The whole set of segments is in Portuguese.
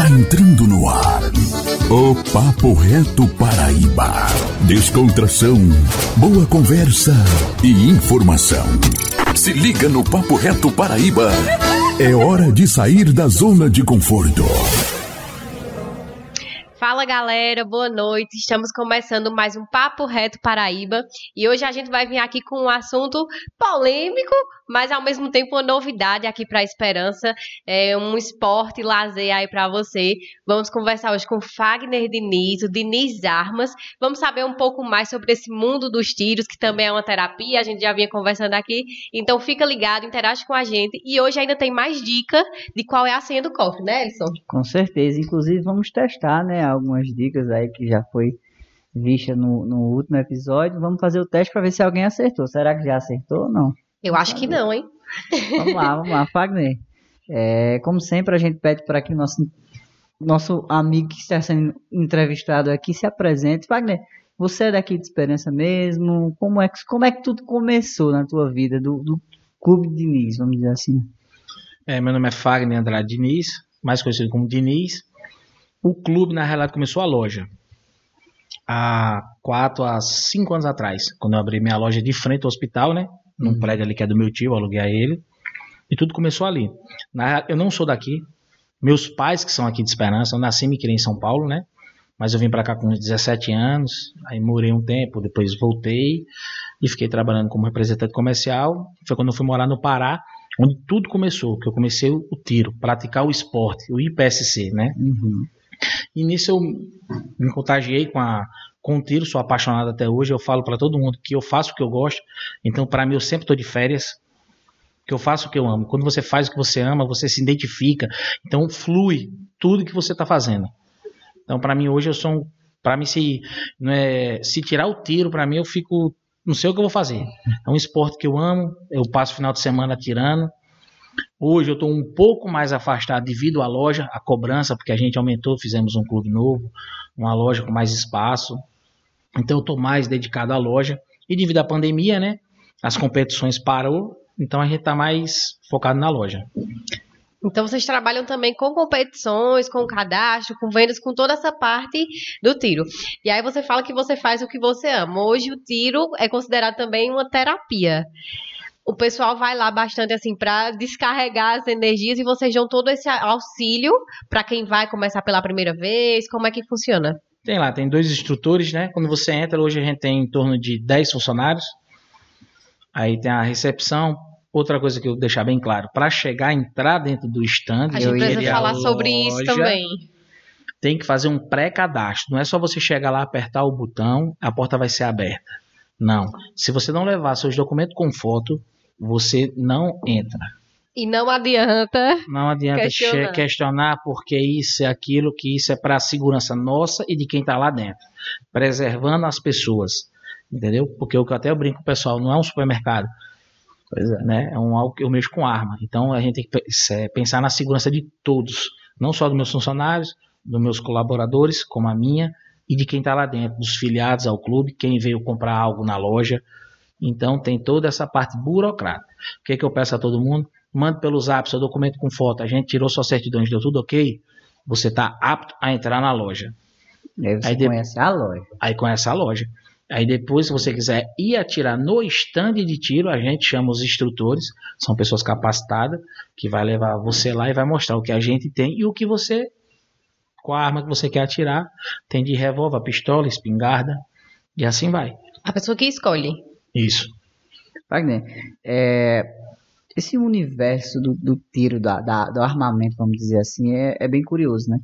Está entrando no ar o Papo Reto Paraíba. Descontração, boa conversa e informação. Se liga no Papo Reto Paraíba. É hora de sair da zona de conforto. Fala galera, boa noite. Estamos começando mais um Papo Reto Paraíba e hoje a gente vai vir aqui com um assunto polêmico, mas ao mesmo tempo uma novidade aqui para a Esperança, é um esporte lazer aí para você. Vamos conversar hoje com Fagner Diniz, o Diniz Armas. Vamos saber um pouco mais sobre esse mundo dos tiros, que também é uma terapia, a gente já vinha conversando aqui. Então fica ligado, interage com a gente e hoje ainda tem mais dica de qual é a senha do cofre, né, Elson? Com certeza, inclusive vamos testar, né, algumas dicas aí que já foi vista no, no último episódio. Vamos fazer o teste para ver se alguém acertou. Será que já acertou ou não? Eu acho que não, hein? Vamos lá, vamos lá, Fagner. É, como sempre, a gente pede para que nosso, nosso amigo que está sendo entrevistado aqui se apresente. Fagner, você é daqui de Esperança mesmo? Como é que, como é que tudo começou na tua vida, do, do Clube Diniz, vamos dizer assim? É, meu nome é Fagner Andrade Diniz, mais conhecido como Diniz. O clube, na realidade, começou a loja há quatro a cinco anos atrás, quando eu abri minha loja de frente ao hospital, né? Num uhum. prédio ali que é do meu tio, aluguei a ele. E tudo começou ali. Na, eu não sou daqui. Meus pais, que são aqui de Esperança, eu nasci e me criei em São Paulo, né? Mas eu vim para cá com 17 anos, aí morei um tempo, depois voltei e fiquei trabalhando como representante comercial. Foi quando eu fui morar no Pará, onde tudo começou, que eu comecei o tiro, praticar o esporte, o IPSC, né? Uhum. E nisso eu me contagiei com a, com tiro, sou apaixonado até hoje. Eu falo para todo mundo que eu faço o que eu gosto. Então, para mim, eu sempre estou de férias. Que eu faço o que eu amo. Quando você faz o que você ama, você se identifica. Então, flui tudo que você está fazendo. Então, para mim, hoje eu sou um, para mim se é, se tirar o tiro, para mim eu fico não sei o que eu vou fazer. É um esporte que eu amo. Eu passo o final de semana tirando. Hoje eu estou um pouco mais afastado devido à loja, à cobrança, porque a gente aumentou, fizemos um clube novo, uma loja com mais espaço. Então eu estou mais dedicado à loja. E devido à pandemia, né? As competições parou, então a gente está mais focado na loja. Então vocês trabalham também com competições, com cadastro, com vendas, com toda essa parte do tiro. E aí você fala que você faz o que você ama. Hoje o tiro é considerado também uma terapia. O pessoal vai lá bastante assim para descarregar as energias e vocês dão todo esse auxílio para quem vai começar pela primeira vez. Como é que funciona? Tem lá, tem dois instrutores, né? Quando você entra, hoje a gente tem em torno de 10 funcionários. Aí tem a recepção. Outra coisa que eu vou deixar bem claro, para chegar, entrar dentro do stand, a gente precisa falar sobre isso também. Tem que fazer um pré-cadastro. Não é só você chegar lá, apertar o botão, a porta vai ser aberta. Não. Se você não levar seus documentos com foto, você não entra. E não adianta. Não adianta questionar, questionar porque isso é aquilo, que isso é para a segurança nossa e de quem está lá dentro. Preservando as pessoas. Entendeu? Porque o que até eu brinco com o pessoal, não é um supermercado. É. Né? É um algo que eu mexo com arma. Então a gente tem que pensar na segurança de todos. Não só dos meus funcionários, dos meus colaboradores, como a minha, e de quem está lá dentro, dos filiados ao clube, quem veio comprar algo na loja. Então tem toda essa parte burocrática. O que, é que eu peço a todo mundo? Mande pelo zap seu documento com foto, a gente tirou sua certidão, deu tudo ok, você está apto a entrar na loja. Aí você aí conhece a loja. Aí conhece a loja. Aí depois, se você quiser ir atirar no estande de tiro, a gente chama os instrutores, são pessoas capacitadas, que vai levar você lá e vai mostrar o que a gente tem e o que você, com a arma que você quer atirar, tem de revólver, pistola, espingarda, e assim vai. A pessoa que escolhe. Isso. Wagner, é, esse universo do, do tiro, da, da, do armamento, vamos dizer assim, é, é bem curioso, né?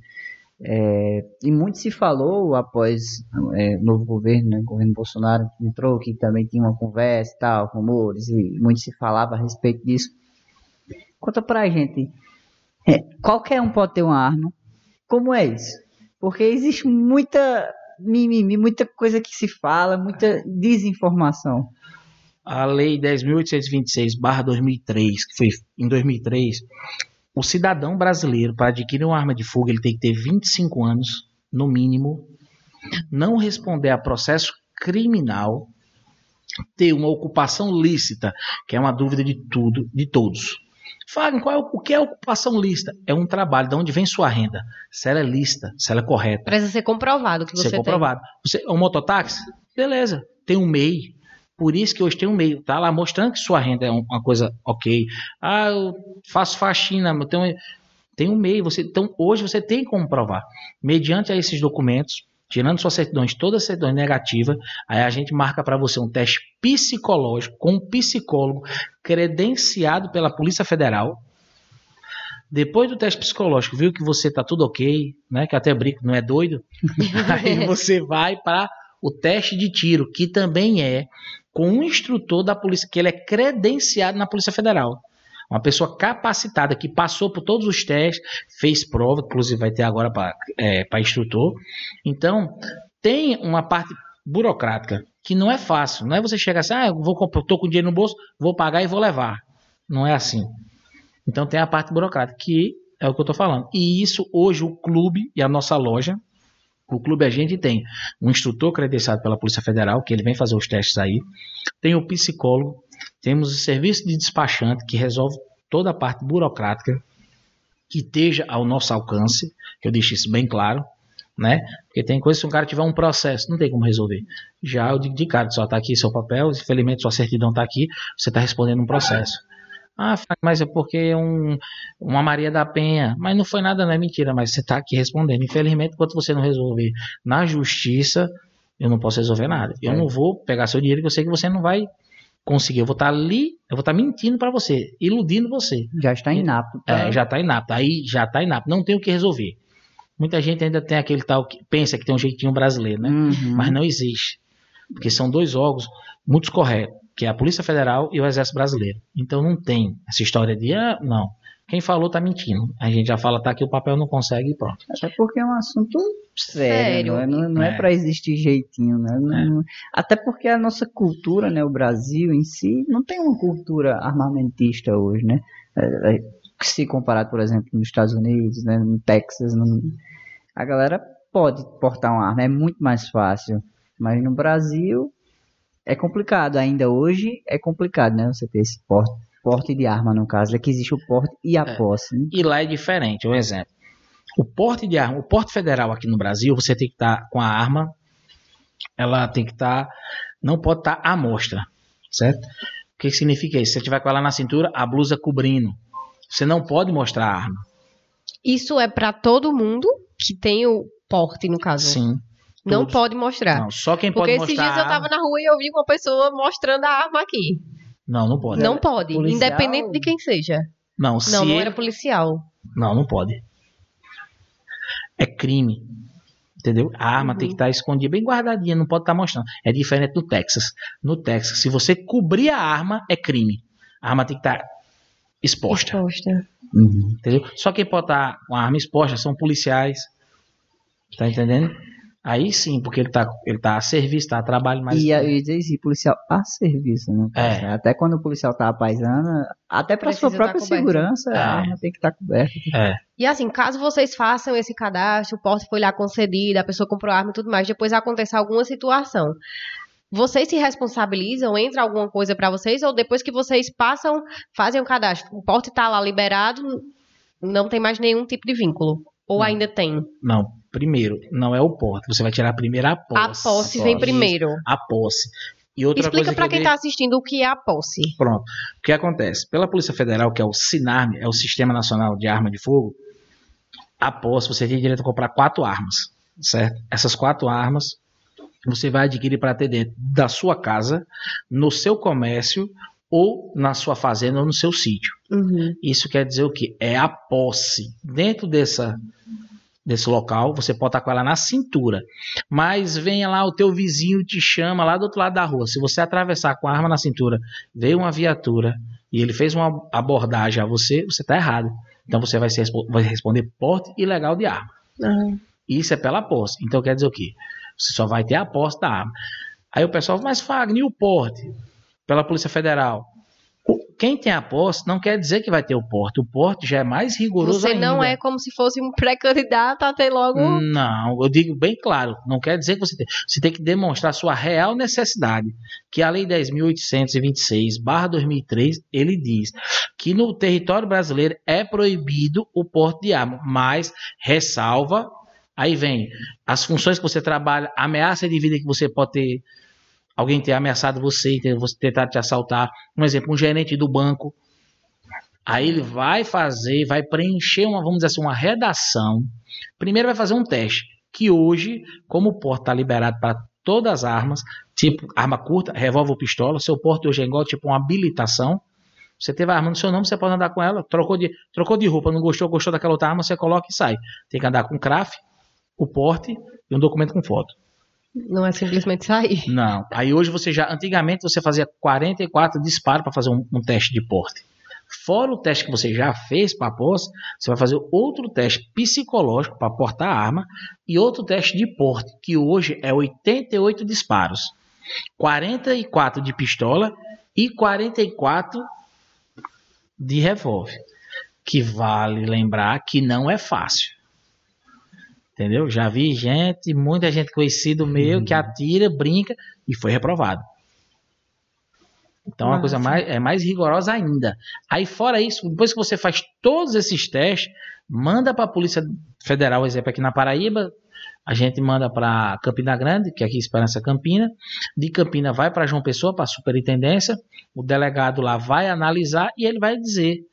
É, e muito se falou após é, o novo governo, né, o governo Bolsonaro entrou, que também tinha uma conversa e tal, rumores, e muito se falava a respeito disso. Conta pra gente, é, qualquer um pode ter uma arma, como é isso? Porque existe muita mimimi, muita coisa que se fala, muita desinformação a Lei 10.826-2003, que foi em 2003, o cidadão brasileiro, para adquirir uma arma de fogo, ele tem que ter 25 anos, no mínimo, não responder a processo criminal, ter uma ocupação lícita, que é uma dúvida de tudo, de todos. Fagner, qual é o, que é ocupação lista? É um trabalho, de onde vem sua renda? Se ela é lista, se ela é correta. Precisa ser comprovado que você ser comprovado. Você, um mototáxi? Beleza, tem um MEI. Por isso que hoje tem um MEI. Tá lá mostrando que sua renda é uma coisa ok. Ah, eu faço faxina, eu tenho, tem um MEI. Você, então, hoje você tem que comprovar. Mediante a esses documentos, tirando suas certidões, todas as certidões negativas, aí a gente marca para você um teste psicológico com um psicólogo credenciado pela Polícia Federal. Depois do teste psicológico, viu que você tá tudo ok, né? Que até brinco, não é doido. aí você vai para o teste de tiro, que também é com um instrutor da polícia, que ele é credenciado na Polícia Federal. Uma pessoa capacitada que passou por todos os testes, fez prova, inclusive vai ter agora para é, instrutor. Então, tem uma parte burocrática que não é fácil. Não é você chegar assim, ah, eu vou, tô com dinheiro no bolso, vou pagar e vou levar. Não é assim. Então tem a parte burocrática, que é o que eu estou falando. E isso hoje o clube e a nossa loja, o clube a gente tem um instrutor credenciado pela Polícia Federal, que ele vem fazer os testes aí. Tem o psicólogo, temos o serviço de despachante, que resolve toda a parte burocrática que esteja ao nosso alcance, que eu deixe isso bem claro, né? Porque tem coisas, se um cara tiver um processo, não tem como resolver. Já eu digo de cara, só está aqui seu papel, infelizmente sua certidão está aqui, você está respondendo um processo. Ah, mas é porque um, uma Maria da Penha. Mas não foi nada, não é mentira, mas você está aqui respondendo. Infelizmente, enquanto você não resolver na justiça, eu não posso resolver nada. Eu é. não vou pegar seu dinheiro que eu sei que você não vai conseguir. Eu vou estar tá ali, eu vou estar tá mentindo para você, iludindo você. Já está inapto. Tá? É, já está inapto. Aí já está inapto. Não tem o que resolver. Muita gente ainda tem aquele tal que pensa que tem um jeitinho brasileiro, né? Uhum. Mas não existe. Porque são dois órgãos muito corretos, que é a Polícia Federal e o Exército Brasileiro. Então não tem essa história de, ah, não. Quem falou tá mentindo. A gente já fala, tá aqui o papel não consegue e pronto. Até porque é um assunto sério, sério. não é, não é, é para existir jeitinho, né? Não, é. Até porque a nossa cultura, né, o Brasil em si, não tem uma cultura armamentista hoje, né? É, é se comparado, por exemplo, nos Estados Unidos, né, no Texas, no... a galera pode portar uma arma, é muito mais fácil. Mas no Brasil é complicado, ainda hoje é complicado, né? Você ter esse porte, porte de arma, no caso, é que existe o porte e a é. posse. Né? E lá é diferente, um exemplo. O porte de arma, o porte federal aqui no Brasil, você tem que estar tá com a arma, ela tem que estar, tá, não pode estar tá à mostra, certo? O que significa isso? Se você tiver com ela na cintura, a blusa cobrindo. Você não pode mostrar a arma. Isso é para todo mundo que tem o porte, no caso. Sim. Não todos. pode mostrar. Não, só quem pode Porque mostrar. Porque esses dias eu tava na rua e eu vi uma pessoa mostrando a arma aqui. Não, não pode. Não pode, policial... independente de quem seja. Não, se não, não ele... era policial. Não, não pode. É crime. Entendeu? A arma uhum. tem que estar escondida, bem guardadinha, não pode estar mostrando. É diferente do Texas. No Texas, se você cobrir a arma, é crime. A arma tem que estar exposta. Exposta. Uhum. Entendeu? Só quem pode estar com a arma exposta são policiais. Tá entendendo? Aí sim, porque ele tá, ele tá a serviço, tá a trabalho, mas. E eu ia dizer assim, policial a serviço, né? É. Até quando o policial tá apaisando, até para sua própria tá segurança, é. a arma tem que estar tá coberta. É. E assim, caso vocês façam esse cadastro, o porte foi lá concedido, a pessoa comprou arma e tudo mais, depois acontecer alguma situação. Vocês se responsabilizam? Entra alguma coisa para vocês? Ou depois que vocês passam, fazem o cadastro, o porte tá lá liberado, não tem mais nenhum tipo de vínculo? Ou não. ainda tem? Não, primeiro, não é o porte. Você vai tirar primeiro a posse. A posse vem primeiro. A posse. E outra Explica para quem está assistindo o que é a posse. Pronto. O que acontece? Pela Polícia Federal, que é o SINARM, é o Sistema Nacional de Arma de Fogo, a posse você tem direito a comprar quatro armas, certo? Essas quatro armas você vai adquirir para ter dentro da sua casa, no seu comércio ou na sua fazenda ou no seu sítio. Uhum. Isso quer dizer o quê? É a posse. Dentro dessa desse local, você pode estar com ela na cintura. Mas venha lá, o teu vizinho te chama lá do outro lado da rua. Se você atravessar com a arma na cintura, veio uma viatura e ele fez uma abordagem a você, você está errado. Então você vai, ser, vai responder porte ilegal de arma. Uhum. Isso é pela posse. Então quer dizer o quê? Você só vai ter a posse da arma. Aí o pessoal, mas Fagner, e o porte? Pela Polícia Federal. Quem tem a posse não quer dizer que vai ter o porte. O porte já é mais rigoroso Você ainda. não é como se fosse um pré-candidato a ter logo. Não, eu digo bem claro, não quer dizer que você tem. Você tem que demonstrar sua real necessidade. Que a Lei 10.826, barra 2003, ele diz que no território brasileiro é proibido o porte de arma, mas ressalva. Aí vem as funções que você trabalha, ameaça de vida que você pode ter, alguém ter ameaçado você, ter, você tentar te assaltar. Um exemplo, um gerente do banco. Aí ele vai fazer, vai preencher uma, vamos dizer assim, uma redação. Primeiro vai fazer um teste, que hoje, como o porte está liberado para todas as armas, tipo arma curta, revólver ou pistola, seu porte hoje é igual tipo uma habilitação. Você teve a arma no seu nome, você pode andar com ela. Trocou de, trocou de roupa, não gostou, gostou daquela outra arma, você coloca e sai. Tem que andar com CRAF, o porte e um documento com foto. Não é simplesmente sair. Não. Aí hoje você já. Antigamente você fazia 44 disparos para fazer um, um, teste de porte. Fora o teste que você já fez para posse, você vai fazer outro teste psicológico para portar a arma e outro teste de porte, que hoje é 88 disparos. 44 de pistola e 44 de revólver. Que vale lembrar que não é fácil. Entendeu? Já vi gente, muita gente conhecido meu que atira, brinca e foi reprovado. Então, é uma coisa mais, é mais rigorosa ainda. Aí, fora isso, depois que você faz todos esses testes, manda para a Polícia Federal, exemplo, aqui na Paraíba, a gente manda para Campina Grande, que é aqui Esperança Campina. De Campina vai para João Pessoa, para a superintendência. O delegado lá vai analisar e ele vai dizer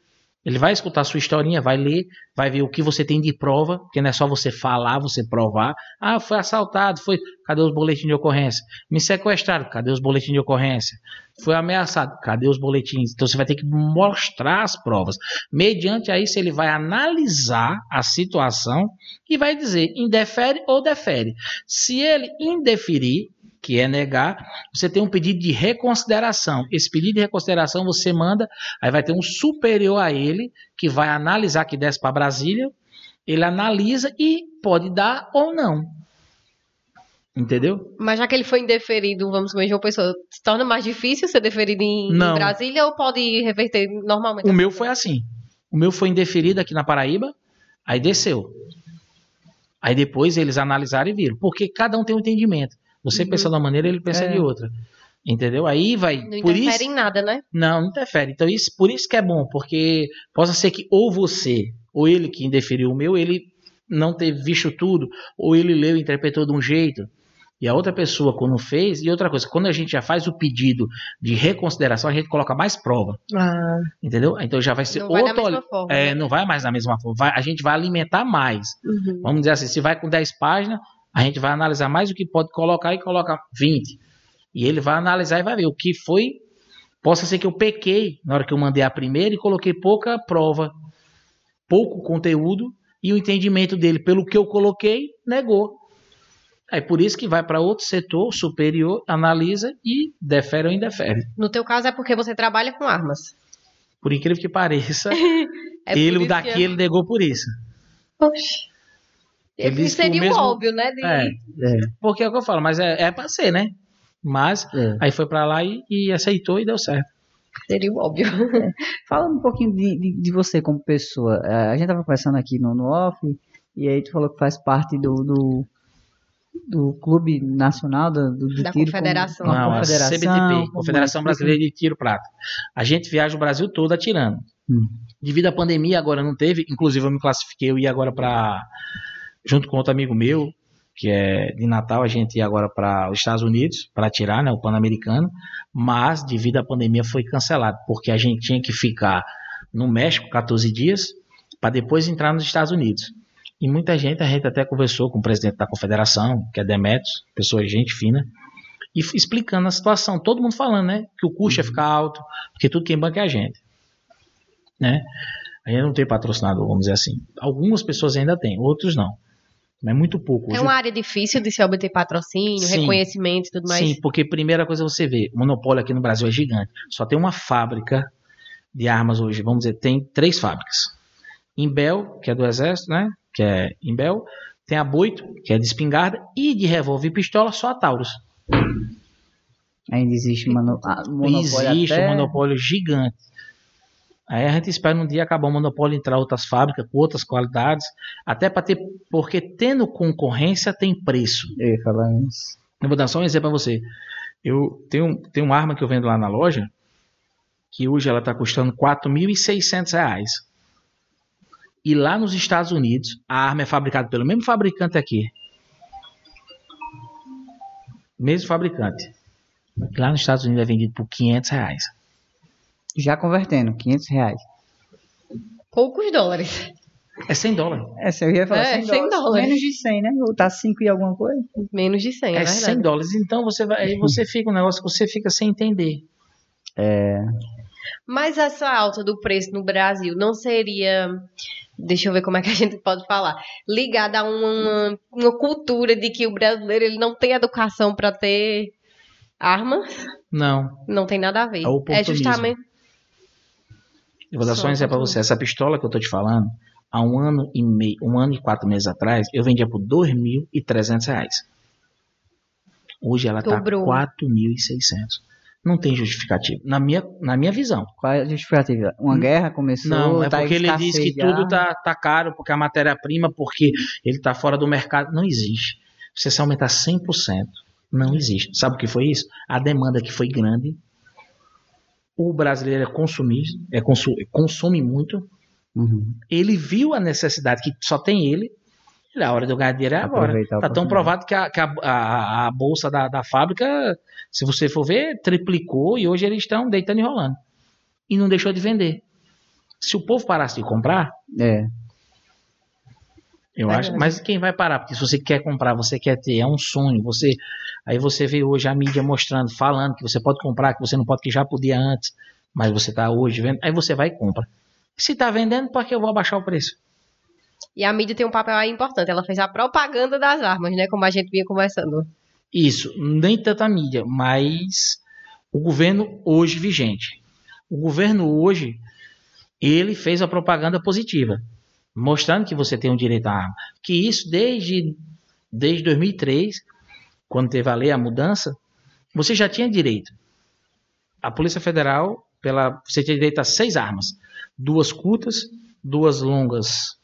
ele vai escutar a sua historinha, vai ler, vai ver o que você tem de prova, porque não é só você falar, você provar. Ah, foi assaltado, foi. Cadê os boletins de ocorrência? Me sequestraram, cadê os boletins de ocorrência? Foi ameaçado, cadê os boletins? Então você vai ter que mostrar as provas. Mediante a isso, ele vai analisar a situação e vai dizer indefere ou defere. Se ele indeferir, que é negar, você tem um pedido de reconsideração. Esse pedido de reconsideração você manda, aí vai ter um superior a ele que vai analisar que desce para Brasília, ele analisa e pode dar ou não. Entendeu? Mas já que ele foi indeferido, vamos comer João Pessoa, se torna mais difícil ser deferido em, em Brasília ou pode reverter normalmente? O meu foi assim. O meu foi indeferido aqui na Paraíba, aí desceu. Aí depois eles analisaram e viram. Porque cada um tem um entendimento. Você uhum. pensa de uma maneira, ele pensa é. de outra. Entendeu? Aí vai. Não por interfere isso, em nada, né? Não, não interfere. Então, isso, por isso que é bom, porque possa ser que ou você, ou ele que indeferiu o meu, ele não teve visto tudo, ou ele leu e interpretou de um jeito, e a outra pessoa quando fez, e outra coisa, quando a gente já faz o pedido de reconsideração, a gente coloca mais prova. Ah. Entendeu? Então já vai ser não vai outro. mesma forma, é, né? não vai mais da mesma forma. Vai, a gente vai alimentar mais. Uhum. Vamos dizer assim, se vai com 10 páginas, a gente vai analisar mais o que pode colocar e coloca 20. E ele vai analisar e vai ver o que foi. Possa ser que eu pequei na hora que eu mandei a primeira e coloquei pouca prova, pouco conteúdo, e o entendimento dele, pelo que eu coloquei, negou. É por isso que vai para outro setor superior, analisa e defere ou indefere. No teu caso é porque você trabalha com armas. Por incrível que pareça, É ele o daqui ele negou por isso. Poxa. Ele Ele seria o mesmo- óbvio, né? de- É, porque é o que eu falo, mas é, é pra ser, né? Mas É. aí foi pra lá e, e aceitou e deu certo. Seria o óbvio. Fala um pouquinho de, de, de você como pessoa. É, A gente tava conversando aqui no, no off, e aí tu falou que faz parte do, do, do Clube Nacional do, do, Da Tiro. confederação. Como, Não, confederação, CBTP, como Confederação é? Brasileira de Tiro Prata. A gente viaja o Brasil todo atirando. Hum. Devido à pandemia, agora não teve. Inclusive, eu me classifiquei, eu ia agora para junto com outro amigo meu, que é de Natal, a gente ia agora para os Estados Unidos para atirar, né, o Pan-Americano. Mas, devido à pandemia, foi cancelado, porque a gente tinha que ficar no México 14 dias para depois entrar nos Estados Unidos. E muita gente, a gente até conversou com o presidente da confederação, que é Demetrios, pessoa gente fina, e explicando a situação. Todo mundo falando, né? Que o custo ia ficar alto, porque tudo quem banca é a gente. Né? A gente não tem patrocinador, vamos dizer assim. Algumas pessoas ainda têm, outros não. Mas muito pouco. É Hoje uma área difícil de se obter patrocínio, Sim. reconhecimento e tudo mais. Sim, porque primeira coisa você vê, o monopólio aqui no Brasil é gigante. Só tem uma fábrica de armas hoje, vamos dizer, tem três fábricas. Imbel, que é do Exército, né? Que é Imbel. Tem a Boito, que é de espingarda. E de revólver e pistola, só a Taurus. Ainda existe mono, ah, monopólio Existe até... um monopólio gigante. Aí a gente espera um dia acabar o monopólio entrar outras fábricas com outras qualidades, até para ter, porque tendo concorrência tem preço. Eu ia falar isso. Eu vou dar só um exemplo para você. Eu tenho, tenho uma arma que eu vendo lá na loja, que hoje ela está custando R$ 4.600. E lá nos Estados Unidos, a arma é fabricada pelo mesmo fabricante aqui. Mesmo fabricante. Lá nos Estados Unidos é vendido por 500 reais. Já convertendo, 500 reais. Poucos dólares. É 100 dólares. É, eu ia falar É, 100, 100 dólares. Menos de 100, né? Ou tá 5 e alguma coisa. Menos de 100, é, É, verdade. 100 dólares. Então você vai, aí você fica um negócio que você fica sem entender. Mas essa alta do preço no Brasil não seria, deixa eu ver como é que a gente pode falar, ligada a uma, uma cultura de que o brasileiro ele não tem educação para ter armas? Não. Não tem nada a ver. É oportunismo. justamente. Eu vou dar só um exemplo para você. Essa pistola que eu tô te falando, há um ano e meio, um ano e quatro meses atrás, eu vendia por 2.300 reais. Hoje ela tá Dobrou. 4.600. Não tem justificativo. Na minha, na minha visão. Qual é a justificativa? Uma Hum. guerra começou. Não, é tá porque ele diz que tudo tá, tá caro, porque a matéria-prima, porque ele tá fora do mercado. Não existe. Se você aumentar 100%, não existe. Sabe o que foi isso? A demanda que foi grande. O brasileiro é consumista, é consu- consome muito. Uhum. Ele viu a necessidade que só tem ele. Ele, a hora eu ganhar dinheiro é agora. Aproveitar a Tá tão provado que a, que a, a- a bolsa da, da fábrica, se você for ver, triplicou e hoje eles estão deitando e rolando. E não deixou de vender. Se o povo parasse de comprar, É. eu É acho. verdade. Mas quem vai parar? Porque se você quer comprar, você quer ter, é um sonho. Você, aí você vê hoje a mídia mostrando, falando que você pode comprar, que você não pode, que já podia antes, mas você está hoje vendo. Aí você vai e compra. Se está vendendo, por que eu vou abaixar o preço? E a mídia tem um papel aí importante. Ela fez a propaganda das armas, né? Como a gente vinha conversando. Isso, nem tanta mídia, mas o governo hoje vigente. O governo hoje, ele fez a propaganda positiva, mostrando que você tem o direito à arma. Que isso desde, desde 2003, quando teve a lei, a mudança, você já tinha direito. A Polícia Federal, pela, você tinha direito a seis armas. Duas curtas, duas longas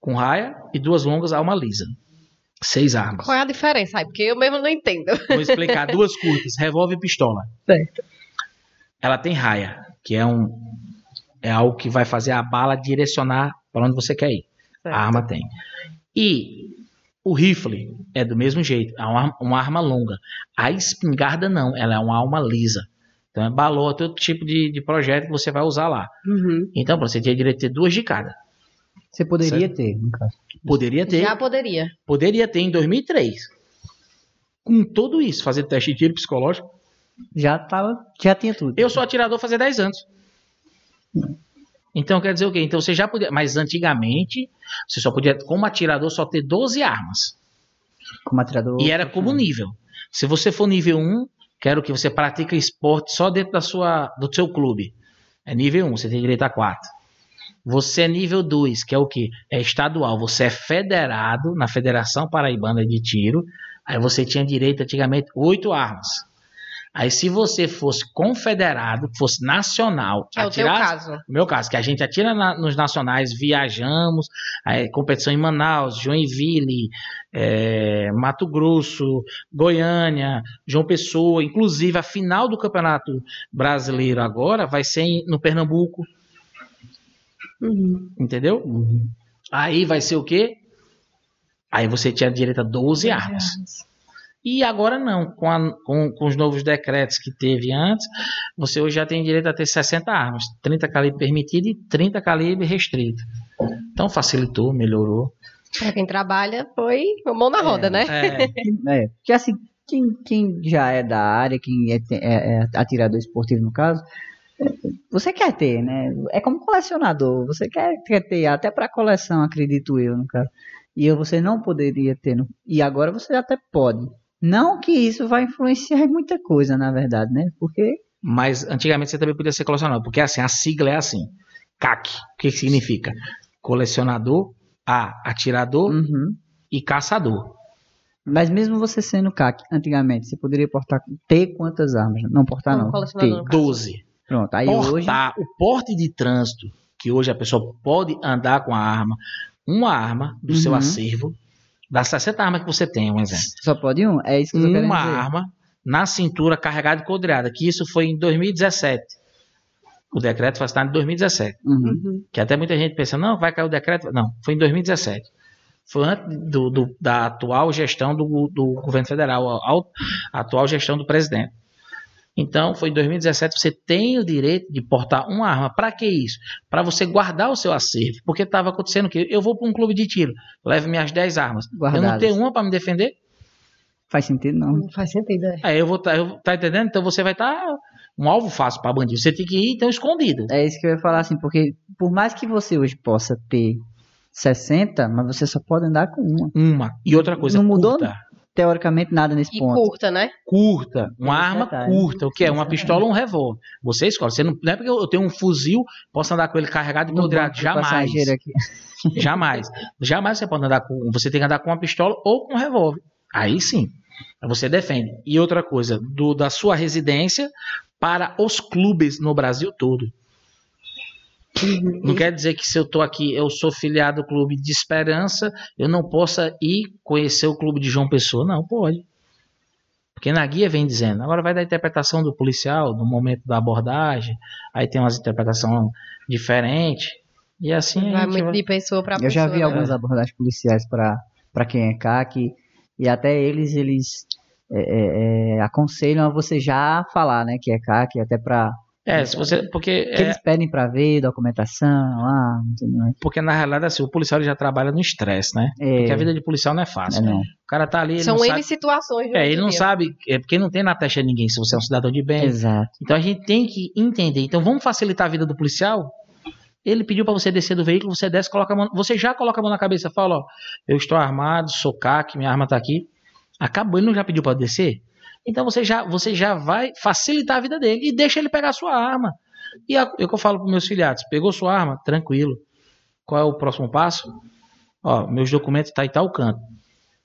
com raia e duas longas a uma lisa. Seis armas. Qual é a diferença? Porque eu mesmo não entendo. Vou explicar duas curtas, revólver e pistola. Certo. Ela tem raia, que é um é algo que vai fazer a bala direcionar para onde você quer ir. A arma tem. E o rifle é do mesmo jeito, é uma, arma- uma arma longa. A espingarda não, ela é uma arma lisa. Então é balota, outro tipo de, de projeto que você vai usar lá. Uhum. Então, você tinha direito de ter duas de cada. Você poderia ter, no caso. Poderia ter, Já poderia. poderia ter em 2003. Com tudo isso, fazer teste de tiro psicológico, Já tava. Já tinha tudo. Eu sou atirador fazia 10 anos. Então quer dizer o quê? Então você já podia. Mas antigamente, você só podia, como atirador, só ter 12 armas. Como atirador. E era como nível. Se você for nível 1, quero que você pratique esporte só dentro da sua, do seu clube. É nível 1, você tem direito a 4. Você é nível 2, que é o quê? É estadual. Você é federado na Federação Paraibana de Tiro. Aí você tinha direito antigamente 8 armas. Aí se você fosse confederado, fosse nacional, Que é o teu atirasse- caso. no meu caso, que a gente atira na- nos nacionais, viajamos, aí, competição em Manaus, Joinville, é, Mato Grosso, Goiânia, João Pessoa, inclusive a final do Campeonato Brasileiro agora vai ser em- no Pernambuco, Uhum. entendeu? Uhum. Aí vai ser o quê? Aí você tinha direito a 12 armas. E agora não, com, a- com- com os novos decretos que teve antes, você hoje já tem direito a ter 60 armas, 30 calibre permitido e 30 calibre restrito. Então facilitou, melhorou. Pra quem trabalha, foi mão na roda, né? É, É, porque assim, quem, quem já é da área, quem é, é- é atirador esportivo no caso, é, você quer ter, né? É como colecionador, você quer, quer ter até para coleção, acredito eu, no caso. E eu, você não poderia ter, e agora você até pode. Não que isso vai influenciar em muita coisa, na verdade, né? Porque mas antigamente você também podia ser colecionador, porque assim, a sigla é assim, CAC, o que significa? Colecionador, A, atirador uhum. e caçador. Mas mesmo você sendo CAC, antigamente, você poderia portar, ter quantas armas? Não portar, não. colecionador, Ter. no caso. 12. Pronto, aí hoje. portar o porte de trânsito, que hoje a pessoa pode andar com a arma, uma arma do seu Uhum. acervo, das 60 armas que você tem, um exemplo. Só pode um? É isso que eu tô Uma dizer. arma na cintura carregada e codreada, que isso foi em 2017. O decreto foi assinado em 2017. Uhum. Uhum. Que até muita gente pensa, não, vai cair o decreto. Não, foi em 2017. Foi antes do, do- da atual gestão do, do governo federal, a, a atual gestão do presidente. Então, foi em 2017, você tem o direito de portar uma arma. Para que isso? Para você guardar o seu acervo. Porque estava acontecendo que eu vou para um clube de tiro, levo minhas 10 armas. Eu não Guardadas. tenho uma para me defender? Faz sentido, não. Não faz sentido, é. Aí eu vou tá, eu- tá entendendo? Então você vai estar um alvo fácil para bandido. Você tem que ir então escondido. É isso que eu ia falar, assim, porque por mais que você hoje possa ter 60, mas você só pode andar com uma. Uma. E outra coisa, Não mudou, curta. Teoricamente, nada nesse E ponto. curta, né? Curta. Uma Esse arma detalhe. curta. O que é? Uma pistola ou um revólver. Você escolhe. Você não, não é porque eu tenho um fuzil, posso andar com ele carregado e do Jamais. Jamais. Jamais você pode andar com. Você tem que andar com uma pistola ou com um revólver. Aí sim. Você defende. E outra coisa, do, da sua residência para os clubes no Brasil todo. Não quer dizer que se eu tô aqui, eu sou filiado ao clube de Esperança, eu não possa ir conhecer o clube de João Pessoa. Não, pode. Porque na guia vem dizendo. Agora vai da interpretação do policial, no momento da abordagem, aí tem umas interpretações diferentes. E assim a Vai gente muito vai- de pessoa Eu pessoa. já vi né? algumas abordagens policiais para quem é CAC e até eles eles é, é, é, aconselham a você já falar, né, que é CAC, até para É, se você. Porque, que é, eles pedem para ver documentação, ah, tudo mais. porque na realidade, assim, o policial ele já trabalha no estresse, né? É, Porque a vida de policial não é é, fácil. não. O cara tá ali, ele São N sabe. situações. É, ele não sabe. É porque não tem na testa de ninguém se você é um cidadão de bem. Exato. Então a gente tem que entender. Então vamos facilitar a vida do policial. Ele pediu para você descer do veículo, você desce, coloca a mão, você já coloca a mão na cabeça, fala, ó, eu estou armado, sou CAC, minha arma tá aqui. Acabou, ele não já pediu para descer? Então você já, você já vai facilitar a vida dele e deixa ele pegar a sua arma. E é o que eu falo para meus filhados, pegou sua arma, tranquilo. Qual é o próximo passo? Ó, meus documentos tá em tal canto.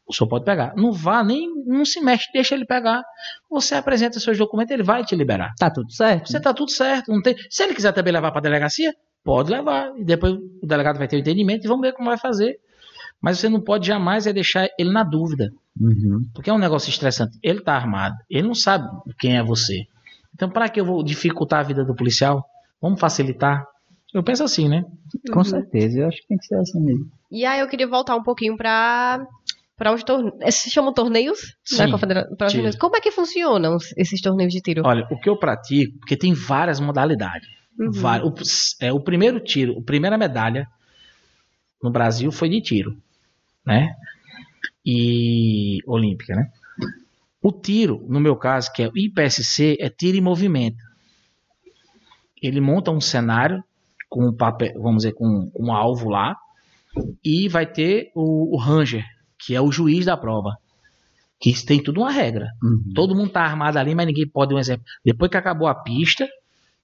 O senhor pode pegar. Não vá, nem não se mexe, deixa ele pegar. Você apresenta seus documentos, ele vai te liberar. Tá tudo certo? Você tá tudo certo. Não tem... Se ele quiser também levar para delegacia, pode levar. E depois o delegado vai ter o entendimento e vamos ver como vai fazer. Mas você não pode jamais é deixar ele na dúvida. Uhum. Porque é um negócio estressante. Ele tá armado. Ele não sabe quem é você. Então, para que eu vou dificultar a vida do policial? Vamos facilitar? Eu penso assim, né? Com Uhum. certeza, eu acho que tem que ser assim mesmo. E aí eu queria voltar um pouquinho pra, pra os torneios. Se chamam torneios? Sim, Confedera- torneios. Como é que funcionam os- esses torneios de tiro? Olha, o que eu pratico, porque tem várias modalidades. Uhum. Vários. O, é, o primeiro tiro, a primeira medalha no Brasil foi de tiro, né? E olímpica, né? O tiro, no meu caso, que é o IPSC, é tiro em movimento. Ele monta um cenário com um papel, vamos dizer, com, com um alvo lá, e vai ter o, o ranger, que é o juiz da prova. Que isso tem tudo uma regra. Uhum. Todo mundo tá armado ali, mas ninguém pode um exemplo. Depois que acabou a pista,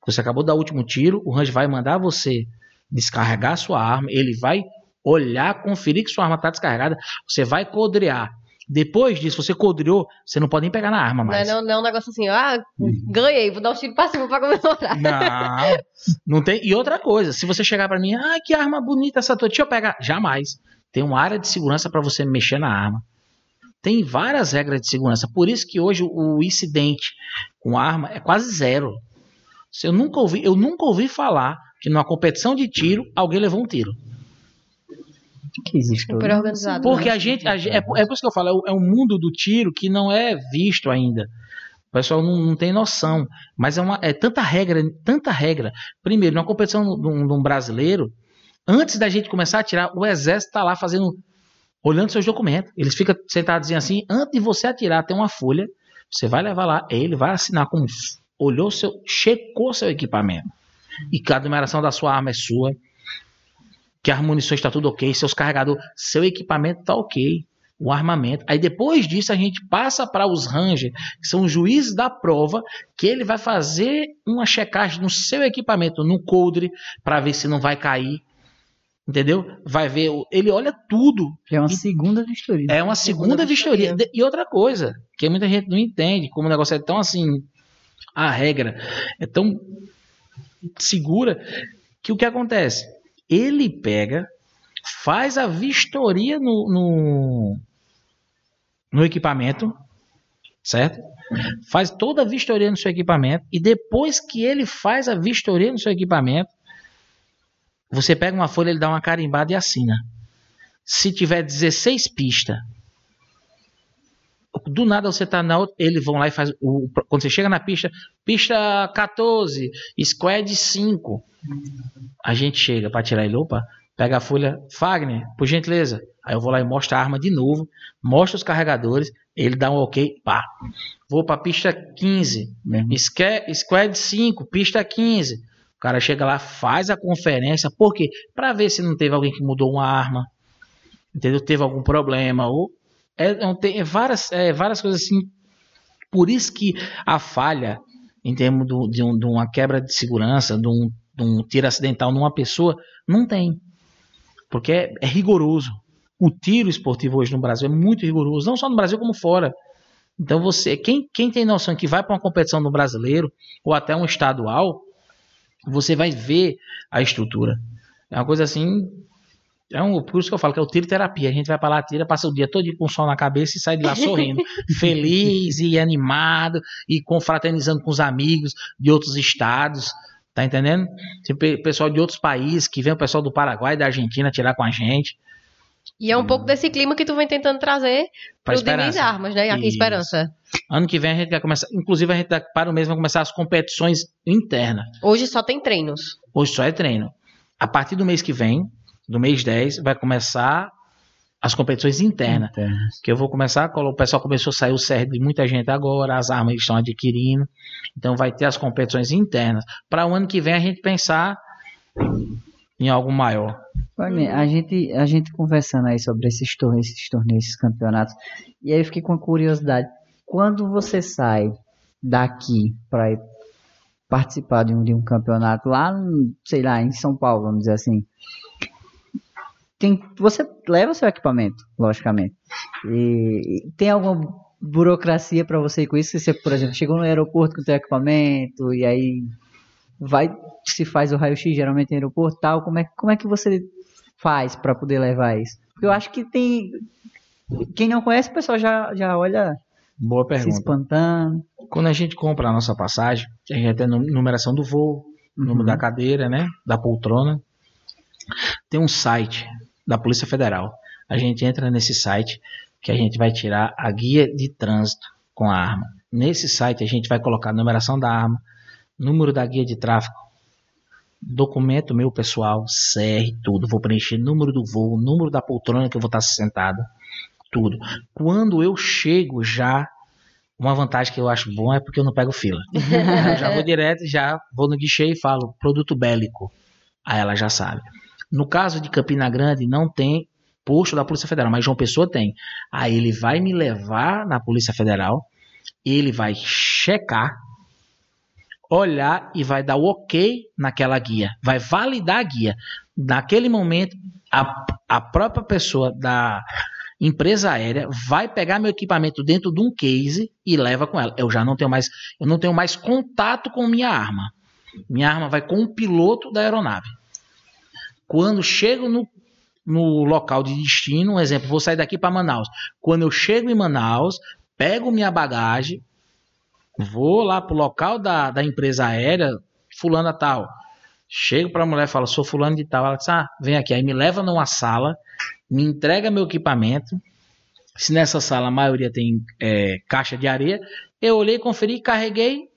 você acabou de dar o último tiro, o Ranger vai mandar você descarregar a sua arma, ele vai olhar, conferir que sua arma está descarregada, você vai codrear. Depois disso, você codreou, você não pode nem pegar na arma Não é, mais. não, não é um negócio assim, ah, ganhei, vou dar um tiro pra cima pra comemorar. Não, não tem. E outra coisa, se você chegar pra mim, ah, que arma bonita essa tua, deixa eu pegar. Jamais. Tem uma área de segurança para você mexer na arma. Tem várias regras de segurança. Por isso que hoje o incidente com arma é quase zero. Eu nunca ouvi, eu nunca ouvi falar que numa competição de tiro alguém levou um tiro. Que existe Super organizado. Porque a gente, a é, por- é por isso que eu falo, é o- é um mundo do tiro que não é visto ainda. O pessoal não, não tem noção. Mas é, uma, é tanta regra, tanta regra. Primeiro, numa competição de um, de um brasileiro, antes da gente começar a tirar, o exército está lá fazendo, olhando seus documentos. Eles ficam sentados assim, antes de você atirar, tem uma folha, você vai levar lá, ele vai assinar como olhou seu, checou seu equipamento. E cada numeração da sua arma é sua que as munições está tudo ok, seus carregadores, seu equipamento está ok, o armamento. Aí depois disso a gente passa para os Ranger, que são os juízes da prova, que ele vai fazer uma checagem no seu equipamento, no coldre, para ver se não vai cair. Entendeu? Vai ver, ele olha tudo. É uma E- segunda vistoria. É uma segunda vistoria. De- E outra coisa, que muita gente não entende, como o negócio é tão assim, a regra é tão segura, que o que acontece? Ele pega, faz a vistoria no, no, no equipamento, certo? Faz toda a vistoria no seu equipamento e depois que ele faz a vistoria no seu equipamento, você pega uma folha, ele dá uma carimbada e assina. Se tiver 16 pistas, do nada você tá na outra, eles vão lá e faz o, quando você chega na pista, pista 14, squad 5. A gente chega para tirar ele, opa, pega a folha, Fagner, por gentileza. Aí eu vou lá e mostro a arma de novo, mostro os carregadores, ele dá um ok, pá. Vou para pista 15, squad 5, pista 15. O cara chega lá, faz a conferência, por quê? Para ver se não teve alguém que mudou uma arma, entendeu? Teve algum problema ou é, é, é, várias, é, várias coisas assim. Por isso que a falha, em termos do, de, um, de, uma quebra de segurança, de um, de um tiro acidental numa pessoa, não tem. Porque é, é rigoroso. O tiro esportivo hoje no Brasil é muito rigoroso, não só no Brasil como fora. Então você, quem, quem tem noção que vai para uma competição no brasileiro ou até um estadual, você vai ver a estrutura. É uma coisa assim é um, por isso que eu falo que é o tiro terapia. A gente vai para lá, tira, passa o dia todo com o sol na cabeça e sai de lá sorrindo, feliz e animado e confraternizando com os amigos de outros estados. Tá entendendo? Tem pessoal de outros países que vem o pessoal do Paraguai da Argentina tirar com a gente. E é um hum. pouco desse clima que tu vem tentando trazer para o Diniz Armas, né? Aqui em Esperança. Ano que vem a gente vai começar, inclusive a gente para o mês vai começar as competições internas. Hoje só tem treinos. Hoje só é treino. A partir do mês que vem, do mês 10, vai começar as competições internas. Internas. Que eu vou começar, o pessoal começou a sair o CR de muita gente agora, as armas estão adquirindo. Então vai ter as competições internas. Para o ano que vem a gente pensar em algo maior. a gente, a gente conversando aí sobre esses torneios, esses torneios, esses campeonatos, e aí eu fiquei com a curiosidade. Quando você sai daqui para participar de um, de um campeonato lá, sei lá, em São Paulo, vamos dizer assim, tem, você leva seu equipamento, logicamente. E, tem alguma burocracia para você ir com isso? Se você, por exemplo, chegou no aeroporto com seu equipamento e aí vai se faz o raio-x geralmente no aeroporto tal, como é, como é que você faz para poder levar isso? Porque eu acho que tem quem não conhece, o pessoal já, já olha Boa pergunta. se espantando. Quando a gente compra a nossa passagem, a gente tem a numeração do voo, uhum. número da cadeira, né, da poltrona. Tem um site da Polícia Federal. A gente entra nesse site que a gente vai tirar a guia de trânsito com a arma. Nesse site a gente vai colocar a numeração da arma, número da guia de tráfego, documento meu pessoal, CR, tudo. Vou preencher número do voo, número da poltrona que eu vou estar sentado, tudo. Quando eu chego já, uma vantagem que eu acho bom é porque eu não pego fila. eu já vou direto, já vou no guichê e falo produto bélico. Aí ela já sabe. No caso de Campina Grande, não tem posto da Polícia Federal, mas João Pessoa tem. Aí ele vai me levar na Polícia Federal, ele vai checar, olhar e vai dar o ok naquela guia, vai validar a guia. Naquele momento, a, a própria pessoa da empresa aérea vai pegar meu equipamento dentro de um case e leva com ela. Eu já não tenho mais, eu não tenho mais contato com minha arma. Minha arma vai com o piloto da aeronave. Quando chego no, no local de destino, um exemplo, vou sair daqui para Manaus. Quando eu chego em Manaus, pego minha bagagem, vou lá pro local da, da empresa aérea, fulana tal. Chego para a mulher falo, sou fulano de tal. Ela diz, ah, vem aqui. Aí me leva numa sala, me entrega meu equipamento. Se nessa sala a maioria tem é, caixa de areia, eu olhei, conferi, carreguei,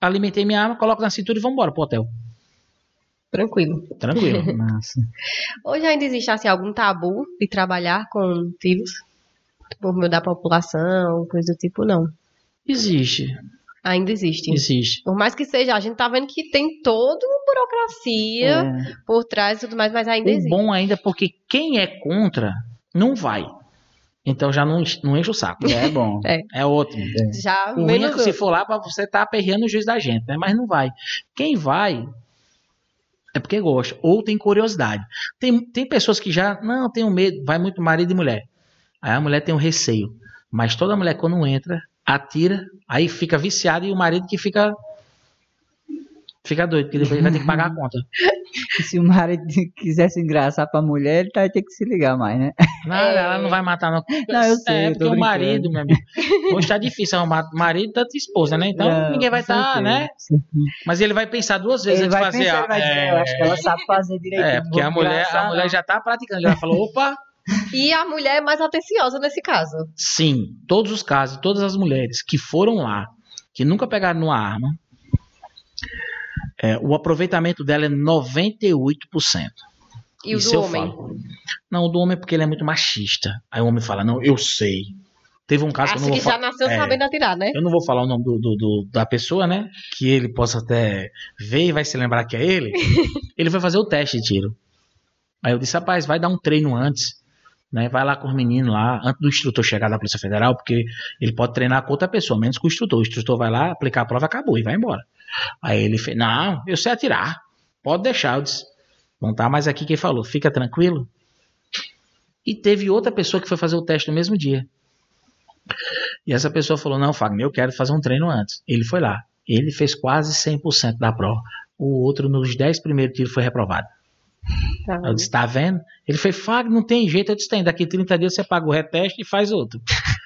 alimentei minha arma, coloco na cintura e vamos embora pro hotel. Tranquilo. Tranquilo. Massa. Hoje ainda existe assim, algum tabu de trabalhar com tiros? Por meio da população, coisa do tipo, não. Existe. Ainda existe. Existe. Por mais que seja, a gente tá vendo que tem toda uma burocracia é. por trás e tudo mais, mas ainda o existe. bom ainda é porque quem é contra não vai. Então já não, não enche o saco. É bom. É, é ótimo. É. Já o é que se for lá para você estar tá aperreando o juiz da gente, né? Mas não vai. Quem vai é porque gosta, ou tem curiosidade. Tem, tem pessoas que já, não, tenho medo, vai muito marido e mulher. Aí a mulher tem um receio. Mas toda mulher, quando entra, atira, aí fica viciada e o marido que fica Fica doido, porque depois ele vai ter que pagar a conta. E se o marido quiser se engraçar pra mulher, ele vai ter que se ligar mais, né? Não, ela não vai matar, não. Não, eu sei, É, porque o marido, meu amigo. Hoje tá difícil arrumar marido tanto esposa, né? Então Não, ninguém vai estar, certeza. né? Mas ele vai pensar duas vezes Ele antes de vai fazer pensar, a. vai dizer, é, eu acho que ela sabe fazer direitinho. é, não porque vou a mulher, a mulher já tá praticando, já falou, opa, E a mulher é mais atenciosa nesse caso. sim, todos os casos, todas as mulheres que foram lá, que nunca pegaram numa arma, é, o aproveitamento dela é 98%. E o Isso do homem? falo. Não, o do homem é porque ele é muito machista. Aí o homem fala, não, eu sei. Teve um caso que eu Acho não que já nasceu é. sabendo atirar, né? Eu não vou falar o nome do, do- do- da pessoa, né? Que ele possa até ver e vai se lembrar que é ele. ele foi fazer o teste de tiro. Aí eu disse, rapaz, vai dar um treino antes. Né? Vai lá com os meninos lá, antes do instrutor chegar da Polícia Federal, porque ele pode treinar com outra pessoa, menos com o instrutor. O instrutor vai lá, aplicar a prova, acabou e vai embora. Aí ele fez, não, eu sei atirar. Pode deixar. Eu disse, não tá mais aqui quem falou, fica tranquilo. E teve outra pessoa que foi fazer o teste no mesmo dia. E essa pessoa falou: Não, Fagner, eu quero fazer um treino antes. Ele foi lá. Ele fez quase 100% da prova. O outro, nos 10 primeiros tiros, foi reprovado. Tá. Eu disse: Tá vendo? Ele fez: Fagner, não tem jeito. Eu disse: Tem. Daqui 30 dias você paga o reteste e faz outro.